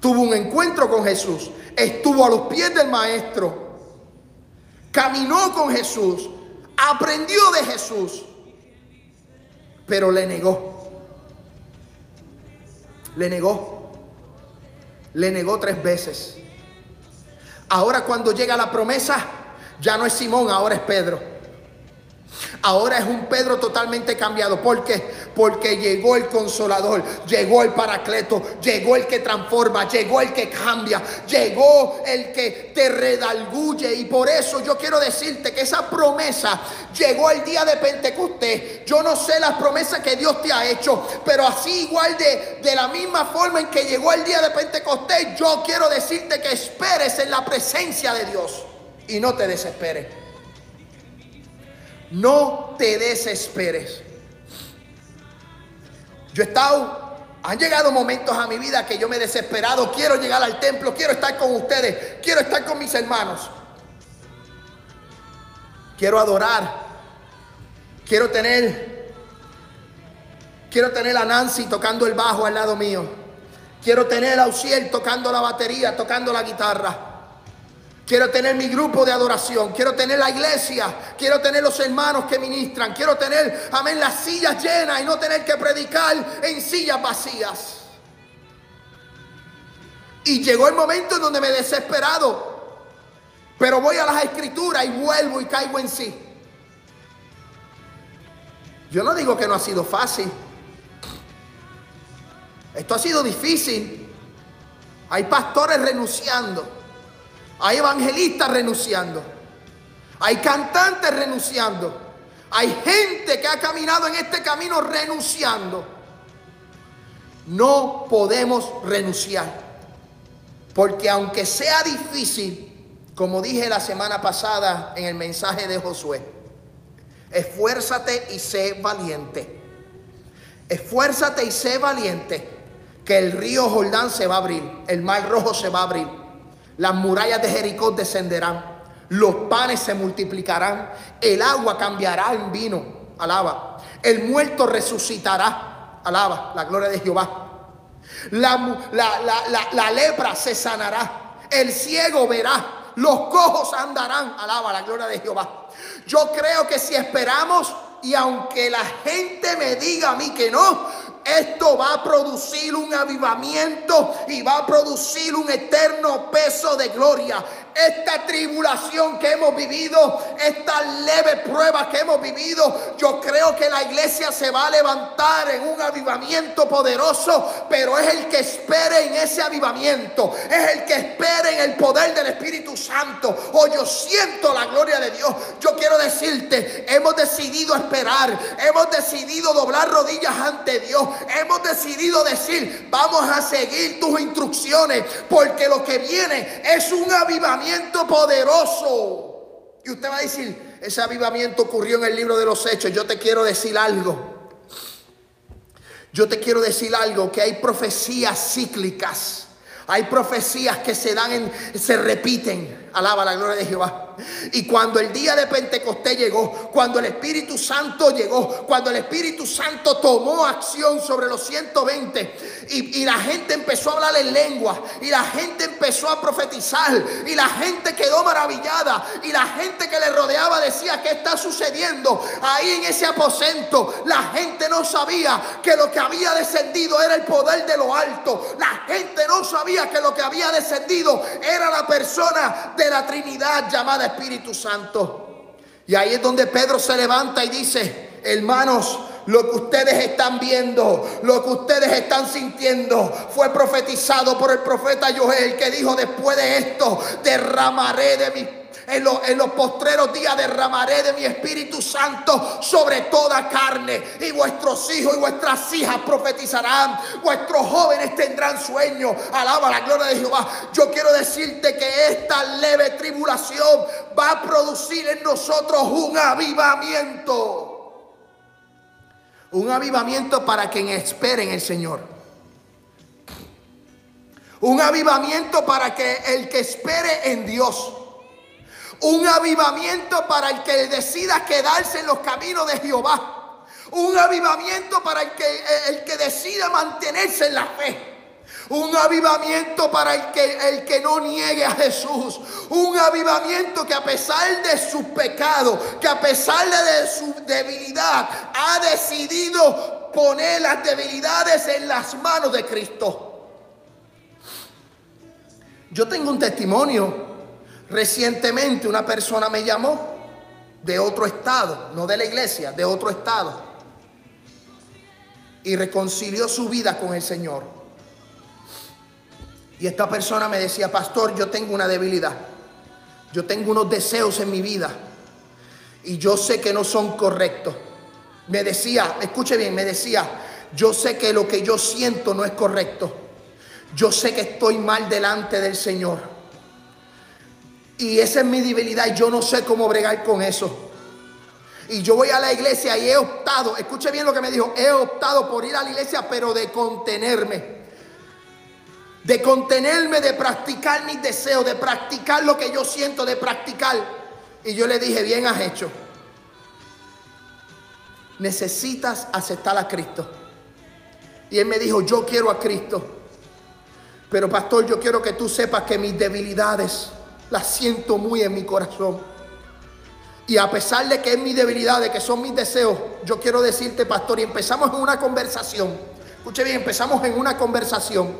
tuvo un encuentro con Jesús, estuvo a los pies del Maestro, caminó con Jesús, aprendió de Jesús, pero le negó. Le negó. Le negó tres veces. Ahora cuando llega la promesa, ya no es Simón, ahora es Pedro. Ahora es un Pedro totalmente cambiado. ¿Por qué? Porque llegó el consolador, llegó el paracleto, llegó el que transforma, llegó el que cambia, llegó el que te redalguye. Y por eso yo quiero decirte que esa promesa llegó el día de Pentecostés. Yo no sé las promesas que Dios te ha hecho, pero así igual de, de la misma forma en que llegó el día de Pentecostés, yo quiero decirte que esperes en la presencia de Dios y no te desesperes. No te desesperes. Yo he estado, han llegado momentos a mi vida que yo me he desesperado. Quiero llegar al templo, quiero estar con ustedes, quiero estar con mis hermanos. Quiero adorar. Quiero tener, quiero tener a Nancy tocando el bajo al lado mío. Quiero tener a Uciel tocando la batería, tocando la guitarra. Quiero tener mi grupo de adoración. Quiero tener la iglesia. Quiero tener los hermanos que ministran. Quiero tener, amén, las sillas llenas y no tener que predicar en sillas vacías. Y llegó el momento en donde me he desesperado. Pero voy a las escrituras y vuelvo y caigo en sí. Yo no digo que no ha sido fácil. Esto ha sido difícil. Hay pastores renunciando. Hay evangelistas renunciando. Hay cantantes renunciando. Hay gente que ha caminado en este camino renunciando. No podemos renunciar. Porque aunque sea difícil, como dije la semana pasada en el mensaje de Josué, esfuérzate y sé valiente. Esfuérzate y sé valiente que el río Jordán se va a abrir, el mar rojo se va a abrir las murallas de Jericó descenderán, los panes se multiplicarán, el agua cambiará en vino, alaba, el muerto resucitará, alaba, la gloria de Jehová. La, la, lepra se sanará, el ciego verá, los cojos andarán, alaba la gloria de Jehová. Yo creo que si esperamos y aunque la gente me diga a mí que no, esto va a producir un avivamiento y va a producir un eterno peso de gloria. Esta tribulación que hemos vivido, esta leve prueba que hemos vivido, yo creo que la iglesia se va a levantar en un avivamiento poderoso, pero es el que espere en ese avivamiento, es el que espere en el poder del Espíritu Santo. Oh, yo siento la gloria de Dios. Yo quiero decirte, hemos decidido esperar, hemos decidido doblar rodillas ante Dios, hemos decidido decir, vamos a seguir tus instrucciones, porque lo que viene es un avivamiento poderoso. Y usted va a decir, ese avivamiento ocurrió en el libro de los hechos. Yo te quiero decir algo. Yo te quiero decir algo, que hay profecías cíclicas. Hay profecías que se dan, en, se repiten. Alaba la gloria de Jehová. Y cuando el día de Pentecostés llegó, cuando el Espíritu Santo llegó, cuando el Espíritu Santo tomó acción sobre los 120 y, la gente empezó a hablar en lengua y la gente empezó a profetizar y la gente quedó maravillada y la gente que le rodeaba decía, ¿qué está sucediendo? Ahí en ese aposento la gente no sabía que lo que había descendido era el poder de lo alto. La gente no sabía que lo que había descendido era la persona de la Trinidad llamada Espíritu Santo. Y ahí es donde Pedro se levanta y dice, hermanos, lo que ustedes están viendo, lo que ustedes están sintiendo, fue profetizado por el profeta Joel que dijo, después de esto, derramaré de mi en, los postreros días derramaré de mi Espíritu Santo sobre toda carne. Y vuestros hijos y vuestras hijas profetizarán. Vuestros jóvenes tendrán sueño. Alaba la gloria de Jehová. Yo quiero decirte que esta leve tribulación va a producir en nosotros un avivamiento. Un avivamiento para quien espere en el Señor. Un avivamiento para que el que espere en Dios un avivamiento para el que decida quedarse en los caminos de Jehová. Un avivamiento para el que, el que decida mantenerse en la fe. Un avivamiento para el que, el que no niegue a Jesús. Un avivamiento que a pesar de su pecado, que a pesar de su debilidad, ha decidido poner las debilidades en las manos de Cristo. Yo tengo un testimonio Recientemente una persona me llamó de otro estado, no de la iglesia, de otro estado, y reconcilió su vida con el Señor. Y esta persona me decía, pastor, yo tengo una debilidad, yo tengo unos deseos en mi vida, y yo sé que no son correctos. Me decía, escuche bien, me decía, yo sé que lo que yo siento no es correcto. Yo sé que estoy mal delante del Señor. Y esa es mi debilidad y yo no sé cómo bregar con eso. Y yo voy a la iglesia y he optado, escuche bien lo que me dijo, he optado por ir a la iglesia, pero de contenerme. De contenerme, de practicar mis deseos, de practicar lo que yo siento, de practicar. Y yo le dije, bien has hecho. Necesitas aceptar a Cristo. Y él me dijo, yo quiero a Cristo. Pero pastor, yo quiero que tú sepas que mis debilidades la siento muy en mi corazón. Y a pesar de que es mi debilidad, de que son mis deseos, yo quiero decirte, pastor, y empezamos en una conversación. Escuche bien, empezamos en una conversación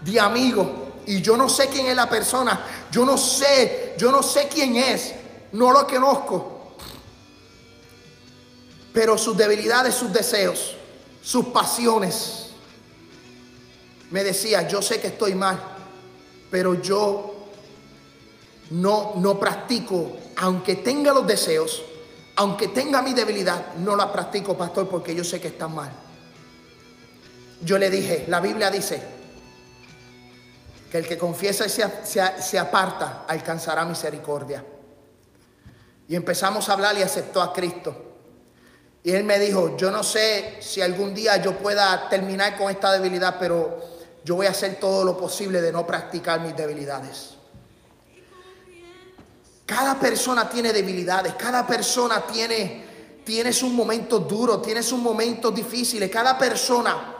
de amigos. Y yo no sé quién es la persona. Yo no sé, yo no sé quién es. No lo conozco. Pero sus debilidades, sus deseos, sus pasiones. Me decía, yo sé que estoy mal, pero yo no, no practico, aunque tenga los deseos, aunque tenga mi debilidad, no la practico, pastor, porque yo sé que está mal. Yo le dije, la Biblia dice que el que confiesa y se, se aparta alcanzará misericordia. Y empezamos a hablar y aceptó a Cristo. Y él me dijo, yo no sé si algún día yo pueda terminar con esta debilidad, pero yo voy a hacer todo lo posible de no practicar mis debilidades. Cada persona tiene debilidades, cada persona tiene, tiene sus momentos duros, tiene sus momentos difíciles, cada persona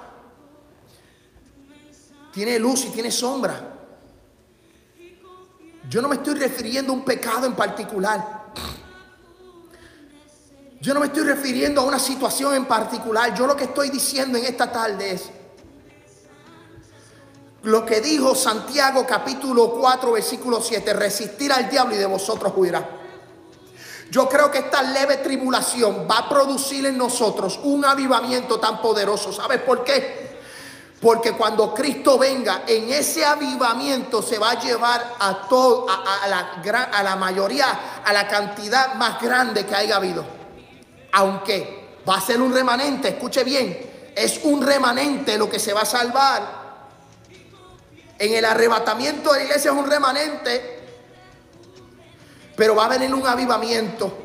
tiene luz y tiene sombra. Yo no me estoy refiriendo a un pecado en particular. Yo no me estoy refiriendo a una situación en particular. Yo lo que estoy diciendo en esta tarde es, lo que dijo Santiago capítulo 4 versículo 7, resistir al diablo y de vosotros huirá. Yo creo que esta leve tribulación va a producir en nosotros un avivamiento tan poderoso. ¿Sabes por qué? Porque cuando Cristo venga, en ese avivamiento se va a llevar a, todo, a, la, a la mayoría, a la cantidad más grande que haya habido. Aunque va a ser un remanente, escuche bien, es un remanente lo que se va a salvar. En el arrebatamiento de la iglesia es un remanente, pero va a venir un avivamiento.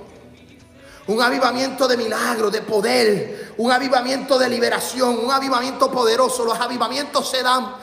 Un avivamiento de milagro, de poder, un avivamiento de liberación, un avivamiento poderoso. Los avivamientos se dan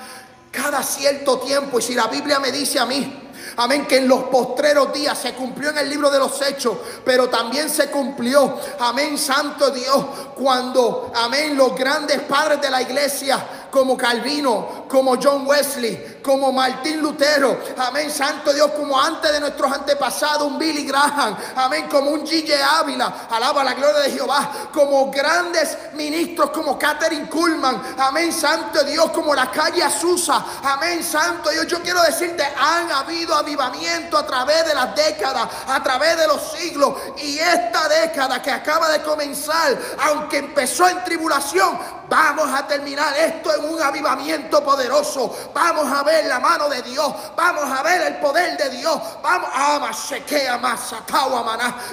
cada cierto tiempo. Y si la Biblia me dice a mí, Amén, que en los postreros días se cumplió en el libro de los hechos, pero también se cumplió, amén, santo Dios, cuando, amén, los grandes padres de la iglesia, como Calvino, como John Wesley, como Martín Lutero, amén, santo Dios, como antes de nuestros antepasados, un Billy Graham, amén, como un G.J. Ávila, alaba la gloria de Jehová, como grandes ministros como Catherine Kuhlman, amén, santo Dios, como la calle Azusa, amén, santo Dios, yo quiero decirte, han habido avivamiento a través de las décadas, a través de los siglos, y esta década que acaba de comenzar, aunque empezó en tribulación, vamos a terminar. Esto en un avivamiento poderoso, vamos a ver la mano de Dios, vamos a ver el poder de Dios, vamos a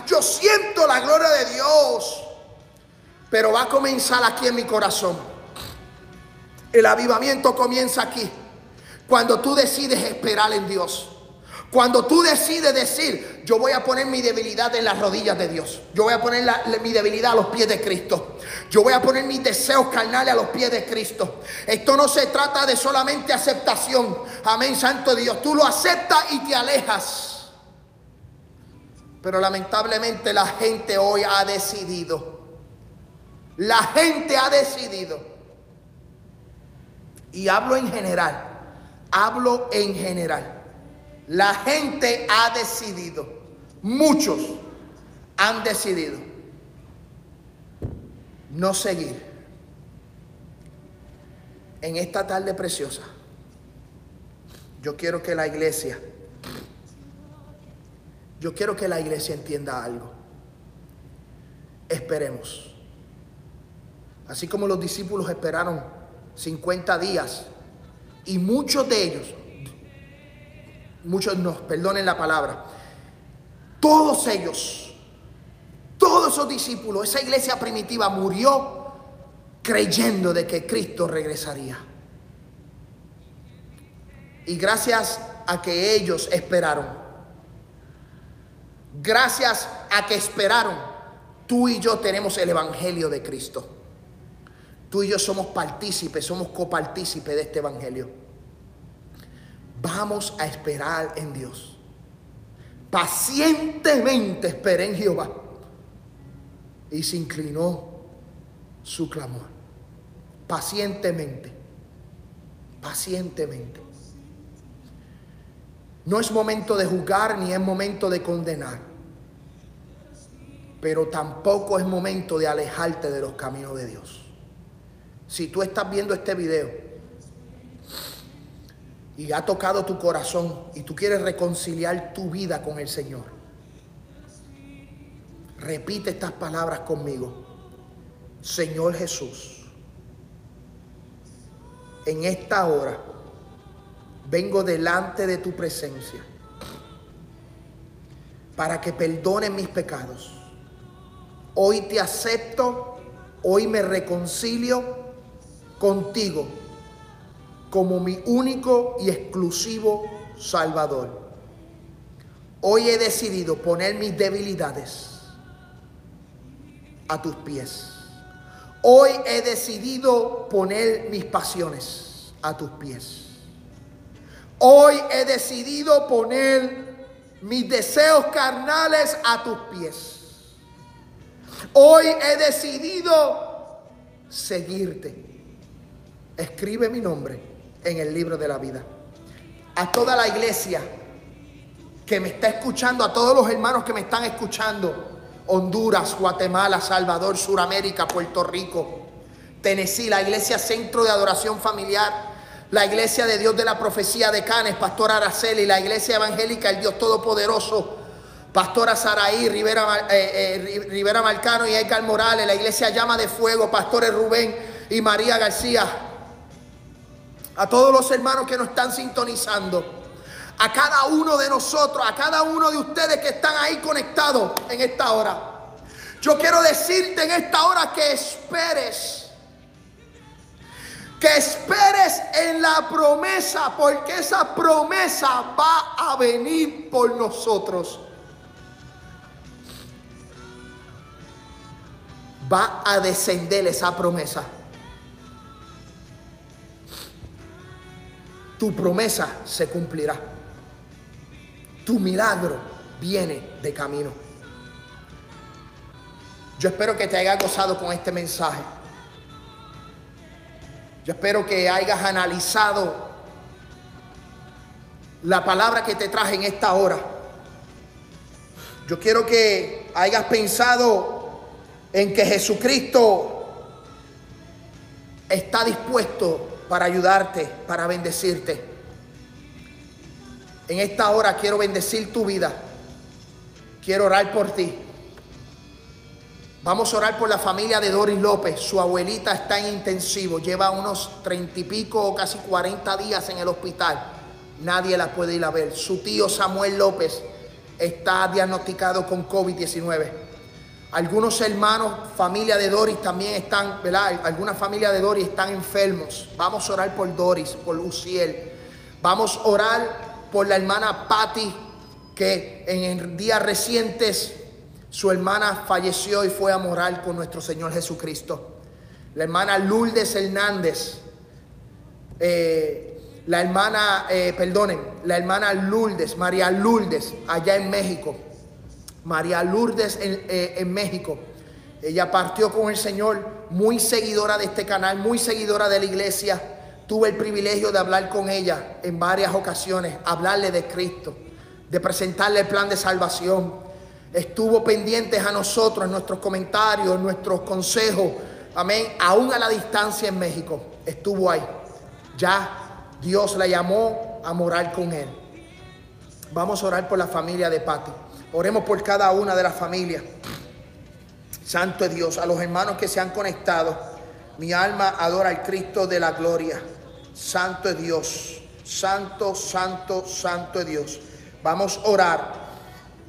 Yo siento la gloria de Dios, pero va a comenzar aquí en mi corazón. El avivamiento comienza aquí, cuando tú decides esperar en Dios. Cuando tú decides decir, yo voy a poner mi debilidad en las rodillas de Dios, yo voy a poner mi debilidad a los pies de Cristo, yo voy a poner mis deseos carnales a los pies de Cristo. Esto no se trata de solamente aceptación, amén, Santo Dios, tú lo aceptas y te alejas. Pero lamentablemente la gente hoy ha decidido, la gente ha decidido, y hablo en general, hablo en general la gente ha decidido, muchos han decidido no seguir en esta tarde preciosa. Yo quiero que la iglesia, yo quiero que la iglesia entienda algo. Esperemos. Así como los discípulos esperaron 50 días y muchos de ellos muchos nos perdonen la palabra, todos ellos, todos esos discípulos, esa iglesia primitiva murió creyendo de que Cristo regresaría. Y gracias a que ellos esperaron, gracias a que esperaron, tú y yo tenemos el Evangelio de Cristo. Tú y yo somos partícipes, somos copartícipes de este Evangelio. Vamos a esperar en Dios. Pacientemente esperé en Jehová. Y se inclinó su clamor. Pacientemente. Pacientemente. No es momento de juzgar ni es momento de condenar. Pero tampoco es momento de alejarte de los caminos de Dios. Si tú estás viendo este video y ha tocado tu corazón y tú quieres reconciliar tu vida con el Señor, repite estas palabras conmigo. Señor Jesús, en esta hora vengo delante de tu presencia para que perdone mis pecados. Hoy te acepto, hoy me reconcilio contigo como mi único y exclusivo Salvador. Hoy he decidido poner mis debilidades a tus pies. Hoy he decidido poner mis pasiones a tus pies. Hoy he decidido poner mis deseos carnales a tus pies. Hoy he decidido seguirte. Escribe mi nombre en el libro de la vida. A toda la iglesia que me está escuchando, a todos los hermanos que me están escuchando, Honduras, Guatemala, Salvador, Suramérica, Puerto Rico, Tennessee, la iglesia Centro de Adoración Familiar, la iglesia de Dios de la Profecía de Canes, Pastor Araceli, la iglesia evangélica, el Dios Todopoderoso, Pastora Saraí, Rivera, eh, eh, Rivera Marcano y Edgar Morales, la iglesia Llama de Fuego, Pastores Rubén y María García, a todos los hermanos que nos están sintonizando, a cada uno de nosotros, a cada uno de ustedes que están ahí conectados en esta hora. Yo quiero decirte en esta hora que esperes, que esperes en la promesa, porque esa promesa va a venir por nosotros. Va a descender esa promesa. Tu promesa se cumplirá. Tu milagro viene de camino. Yo espero que te hayas gozado con este mensaje. Yo espero que hayas analizado la palabra que te traje en esta hora. Yo quiero que hayas pensado en que Jesucristo está dispuesto para ayudarte, para bendecirte. En esta hora quiero bendecir tu vida. Quiero orar por ti. Vamos a orar por la familia de Doris López. Su abuelita está en intensivo. Lleva unos treinta y pico o casi cuarenta días en el hospital. Nadie la puede ir a ver. Su tío Samuel López está diagnosticado con COVID-19. Algunos hermanos, familia de Doris también están, ¿verdad? Algunas familias de Doris están enfermos. Vamos a orar por Doris, por Luciel. Vamos a orar por la hermana Patty, que en días recientes su hermana falleció y fue a morar con nuestro Señor Jesucristo. La hermana Lourdes Hernández, eh, la hermana, eh, perdonen, la hermana Lourdes, María Lourdes, allá en México María Lourdes eh, en, México. Ella partió con el Señor, muy seguidora de este canal, muy seguidora de la iglesia. Tuve el privilegio de hablar con ella en varias ocasiones, hablarle de Cristo, de presentarle el plan de salvación. Estuvo pendiente a nosotros en nuestros comentarios, en nuestros consejos. Amén. Aún a la distancia en México. Estuvo ahí. Ya Dios la llamó a morar con él. Vamos a orar por la familia de Pati. Oremos por cada una de las familias. Santo es Dios, a los hermanos que se han conectado. Mi alma adora al Cristo de la gloria. Santo es Dios. Santo, santo, santo es Dios. Vamos a orar.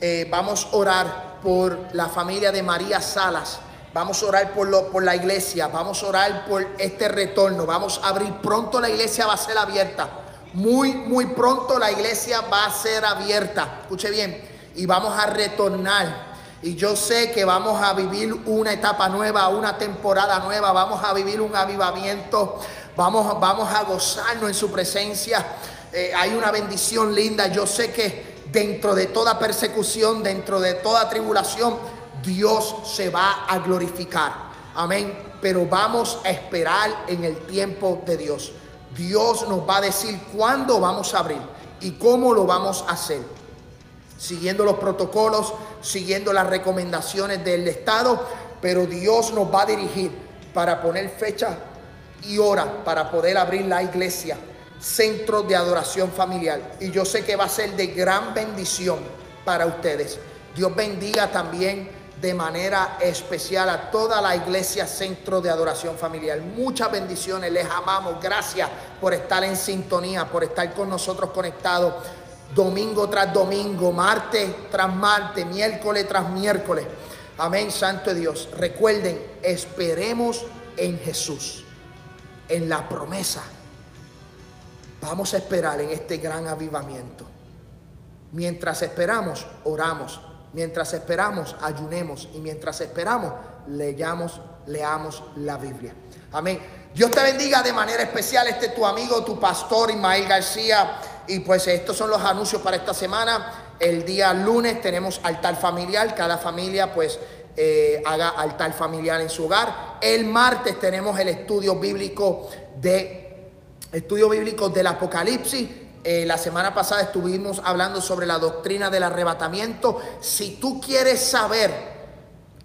Eh, vamos a orar por la familia de María Salas. Vamos a orar por, lo, por la iglesia. Vamos a orar por este retorno. Vamos a abrir pronto la iglesia va a ser abierta. Muy, muy pronto la iglesia va a ser abierta. Escuche bien y vamos a retornar. Y yo sé que vamos a vivir una etapa nueva, una temporada nueva, vamos a vivir un avivamiento, vamos, vamos a gozarnos en su presencia. Eh, hay una bendición linda. Yo sé que dentro de toda persecución, dentro de toda tribulación, Dios se va a glorificar. Amén. Pero vamos a esperar en el tiempo de Dios. Dios nos va a decir cuándo vamos a abrir y cómo lo vamos a hacer siguiendo los protocolos, siguiendo las recomendaciones del Estado, pero Dios nos va a dirigir para poner fecha y hora para poder abrir la iglesia, centro de adoración familiar. Y yo sé que va a ser de gran bendición para ustedes. Dios bendiga también de manera especial a toda la iglesia Centro de Adoración Familiar. Muchas bendiciones, les amamos. Gracias por estar en sintonía, por estar con nosotros conectados domingo tras domingo, martes tras martes, miércoles tras miércoles. Amén, Santo Dios. Recuerden, esperemos en Jesús, en la promesa. Vamos a esperar en este gran avivamiento. Mientras esperamos, oramos. Mientras esperamos, ayunemos. Y mientras esperamos, leamos, leamos la Biblia. Amén. Dios te bendiga de manera especial. Este es tu amigo, tu pastor Ismael García. Y pues estos son los anuncios para esta semana. El día lunes tenemos altar familiar. Cada familia pues eh, haga altar familiar en su hogar. El martes tenemos el estudio bíblico de estudio bíblico del Apocalipsis. Eh, la semana pasada estuvimos hablando sobre la doctrina del arrebatamiento. Si tú quieres saber,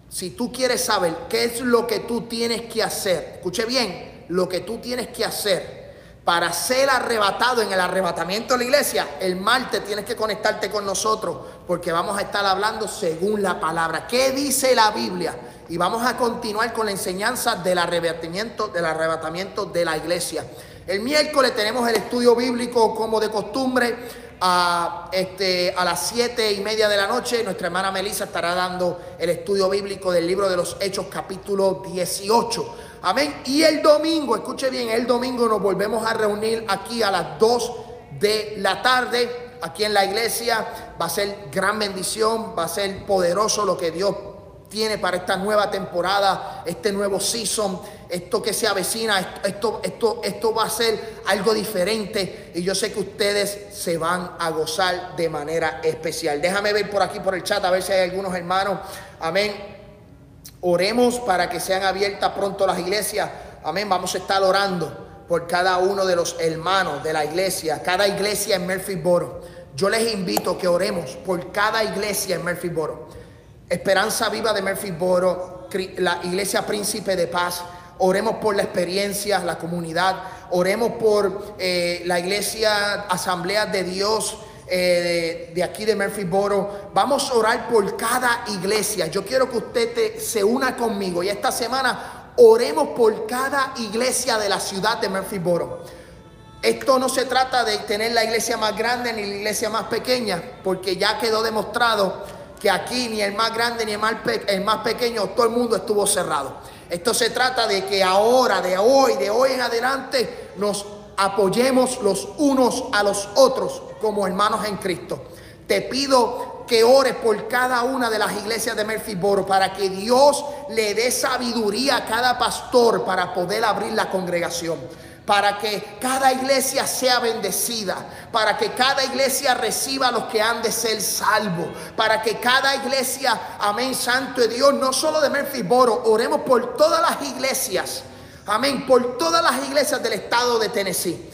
si tú quieres saber qué es lo que tú tienes que hacer, escuche bien, lo que tú tienes que hacer para ser arrebatado en el arrebatamiento de la iglesia, el martes tienes que conectarte con nosotros porque vamos a estar hablando según la palabra. ¿Qué dice la Biblia? Y vamos a continuar con la enseñanza del arrebatamiento, del arrebatamiento de la iglesia. El miércoles tenemos el estudio bíblico como de costumbre. A, este, a las siete y media de la noche, nuestra hermana Melissa estará dando el estudio bíblico del libro de los Hechos, capítulo 18. Amén. Y el domingo, escuche bien, el domingo nos volvemos a reunir aquí a las 2 de la tarde, aquí en la iglesia. Va a ser gran bendición, va a ser poderoso lo que Dios tiene para esta nueva temporada, este nuevo season, esto que se avecina, esto, esto, esto va a ser algo diferente y yo sé que ustedes se van a gozar de manera especial. Déjame ver por aquí por el chat a ver si hay algunos hermanos. Amén Oremos para que sean abiertas pronto las iglesias. Amén. Vamos a estar orando por cada uno de los hermanos de la iglesia, cada iglesia en Murphyboro. Yo les invito que oremos por cada iglesia en Murphyboro. Esperanza Viva de Murphyboro, la iglesia Príncipe de Paz. Oremos por la experiencia, la comunidad. Oremos por eh, la iglesia Asamblea de Dios eh, de, aquí de Murphyboro. Vamos a orar por cada iglesia. Yo quiero que usted se una conmigo y esta semana oremos por cada iglesia de la ciudad de Murphyboro. Esto no se trata de tener la iglesia más grande ni la iglesia más pequeña, porque ya quedó demostrado que aquí ni el más grande ni el más, pequeño, todo el mundo estuvo cerrado. Esto se trata de que ahora, de hoy, de hoy en adelante, nos apoyemos los unos a los otros como hermanos en Cristo. Te pido que ores por cada una de las iglesias de Murphyboro para que Dios le dé sabiduría a cada pastor para poder abrir la congregación. Para que cada iglesia sea bendecida, para que cada iglesia reciba a los que han de ser salvos, para que cada iglesia, amén, Santo de Dios, no solo de Murphyboro, oremos por todas las iglesias, amén, por todas las iglesias del estado de Tennessee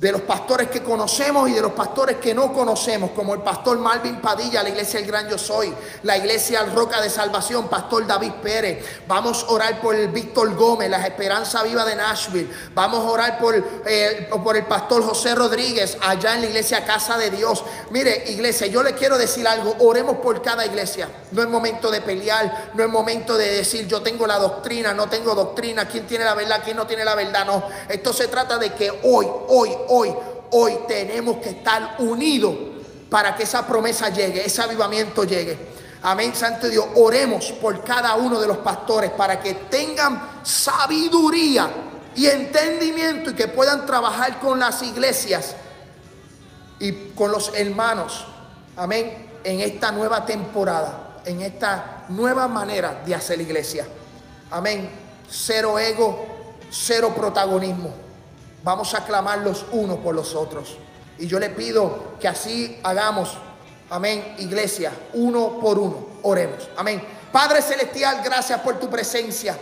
de los pastores que conocemos y de los pastores que no conocemos, como el pastor Malvin Padilla, la iglesia El Gran Yo Soy, la iglesia Roca de Salvación, pastor David Pérez. Vamos a orar por el Víctor Gómez, la Esperanza Viva de Nashville. Vamos a orar por, eh, por el pastor José Rodríguez, allá en la iglesia Casa de Dios. Mire, iglesia, yo le quiero decir algo, oremos por cada iglesia. No es momento de pelear, no es momento de decir yo tengo la doctrina, no tengo doctrina, quién tiene la verdad, quién no tiene la verdad. No, esto se trata de que hoy, hoy, hoy, hoy tenemos que estar unidos para que esa promesa llegue, ese avivamiento llegue. Amén, Santo Dios. Oremos por cada uno de los pastores para que tengan sabiduría y entendimiento y que puedan trabajar con las iglesias y con los hermanos. Amén. En esta nueva temporada, en esta nueva manera de hacer iglesia. Amén. Cero ego, cero protagonismo. Vamos a clamar los unos por los otros. Y yo le pido que así hagamos. Amén, iglesia, uno por uno. Oremos. Amén. Padre Celestial, gracias por tu presencia.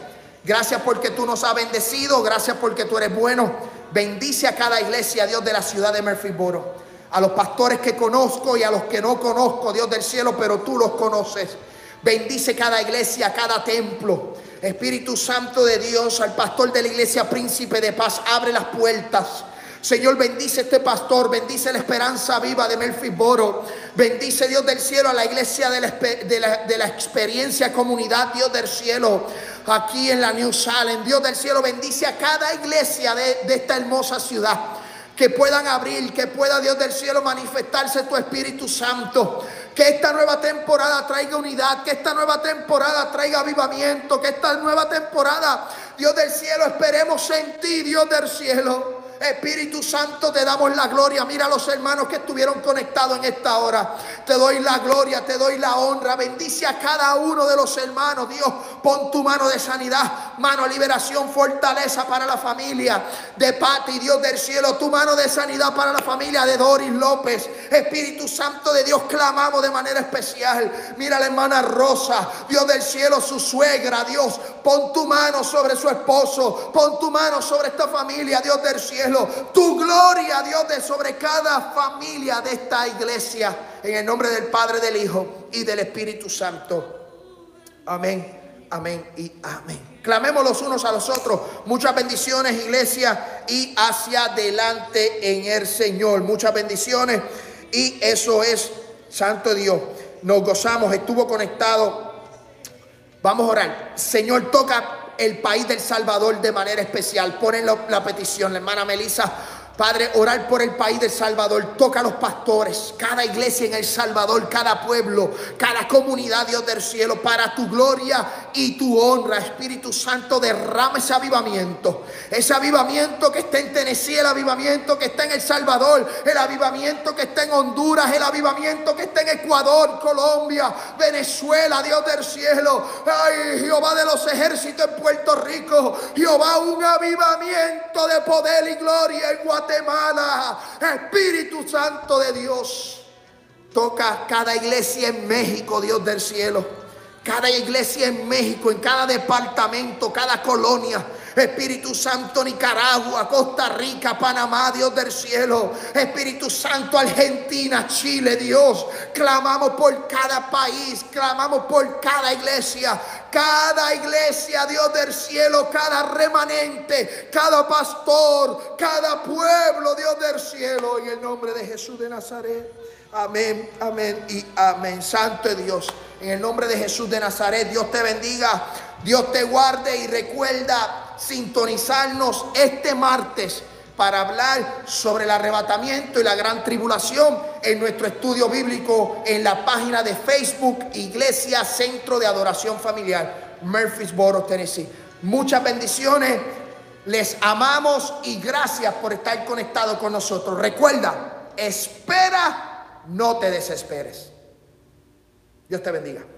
Gracias porque tú nos has bendecido. Gracias porque tú eres bueno. Bendice a cada iglesia, Dios de la ciudad de Murphyboro. A los pastores que conozco y a los que no conozco, Dios del cielo, pero tú los conoces. Bendice cada iglesia, cada templo. Espíritu Santo de Dios, al pastor de la iglesia Príncipe de Paz, abre las puertas. Señor, bendice este pastor, bendice la esperanza viva de Melfi Boro. Bendice Dios del cielo a la iglesia de la, experiencia comunidad, Dios del cielo, aquí en la New Salem. Dios del cielo, bendice a cada iglesia de, de esta hermosa ciudad que puedan abrir, que pueda Dios del cielo manifestarse tu Espíritu Santo. Que esta nueva temporada traiga unidad, que esta nueva temporada traiga avivamiento, que esta nueva temporada, Dios del cielo, esperemos en ti, Dios del cielo. Espíritu Santo, te damos la gloria. Mira a los hermanos que estuvieron conectados en esta hora. Te doy la gloria, te doy la honra. Bendice a cada uno de los hermanos. Dios, pon tu mano de sanidad, mano liberación, fortaleza para la familia de Pati, Dios del cielo. Tu mano de sanidad para la familia de Doris López. Espíritu Santo de Dios, clamamos de manera especial. Mira a la hermana Rosa, Dios del cielo, su suegra. Dios, pon tu mano sobre su esposo. Pon tu mano sobre esta familia, Dios del cielo. Tu gloria, Dios, de sobre cada familia de esta iglesia. En el nombre del Padre, del Hijo y del Espíritu Santo. Amén, amén y amén. Clamemos los unos a los otros. Muchas bendiciones, iglesia, y hacia adelante en el Señor. Muchas bendiciones. Y eso es, Santo Dios. Nos gozamos, estuvo conectado. Vamos a orar. Señor, toca el país del Salvador de manera especial. Ponen la petición, la hermana Melissa Padre, orar por el país de Salvador. Toca a los pastores, cada iglesia en El Salvador, cada pueblo, cada comunidad, Dios del cielo, para tu gloria y tu honra. Espíritu Santo, derrama ese avivamiento. Ese avivamiento que está en Tennessee, el avivamiento que está en El Salvador, el avivamiento que está en Honduras, el avivamiento que está en Ecuador, Colombia, Venezuela, Dios del cielo. Ay, Jehová de los ejércitos en Puerto Rico. Jehová, un avivamiento de poder y gloria en Guatemala. Guatemala. Espíritu Santo de Dios. Toca cada iglesia en México, Dios del cielo. Cada iglesia en México, en cada departamento, cada colonia. Espíritu Santo, Nicaragua, Costa Rica, Panamá, Dios del cielo. Espíritu Santo, Argentina, Chile, Dios. Clamamos por cada país, clamamos por cada iglesia. Cada iglesia, Dios del cielo, cada remanente, cada pastor, cada pueblo, Dios del cielo, en el nombre de Jesús de Nazaret. Amén, amén y amén. Santo Dios, en el nombre de Jesús de Nazaret, Dios te bendiga, Dios te guarde y recuerda sintonizarnos este martes para hablar sobre el arrebatamiento y la gran tribulación en nuestro estudio bíblico en la página de Facebook Iglesia Centro de Adoración Familiar, Murfreesboro, Tennessee. Muchas bendiciones, les amamos y gracias por estar conectados con nosotros. Recuerda, espera, no te desesperes. Dios te bendiga.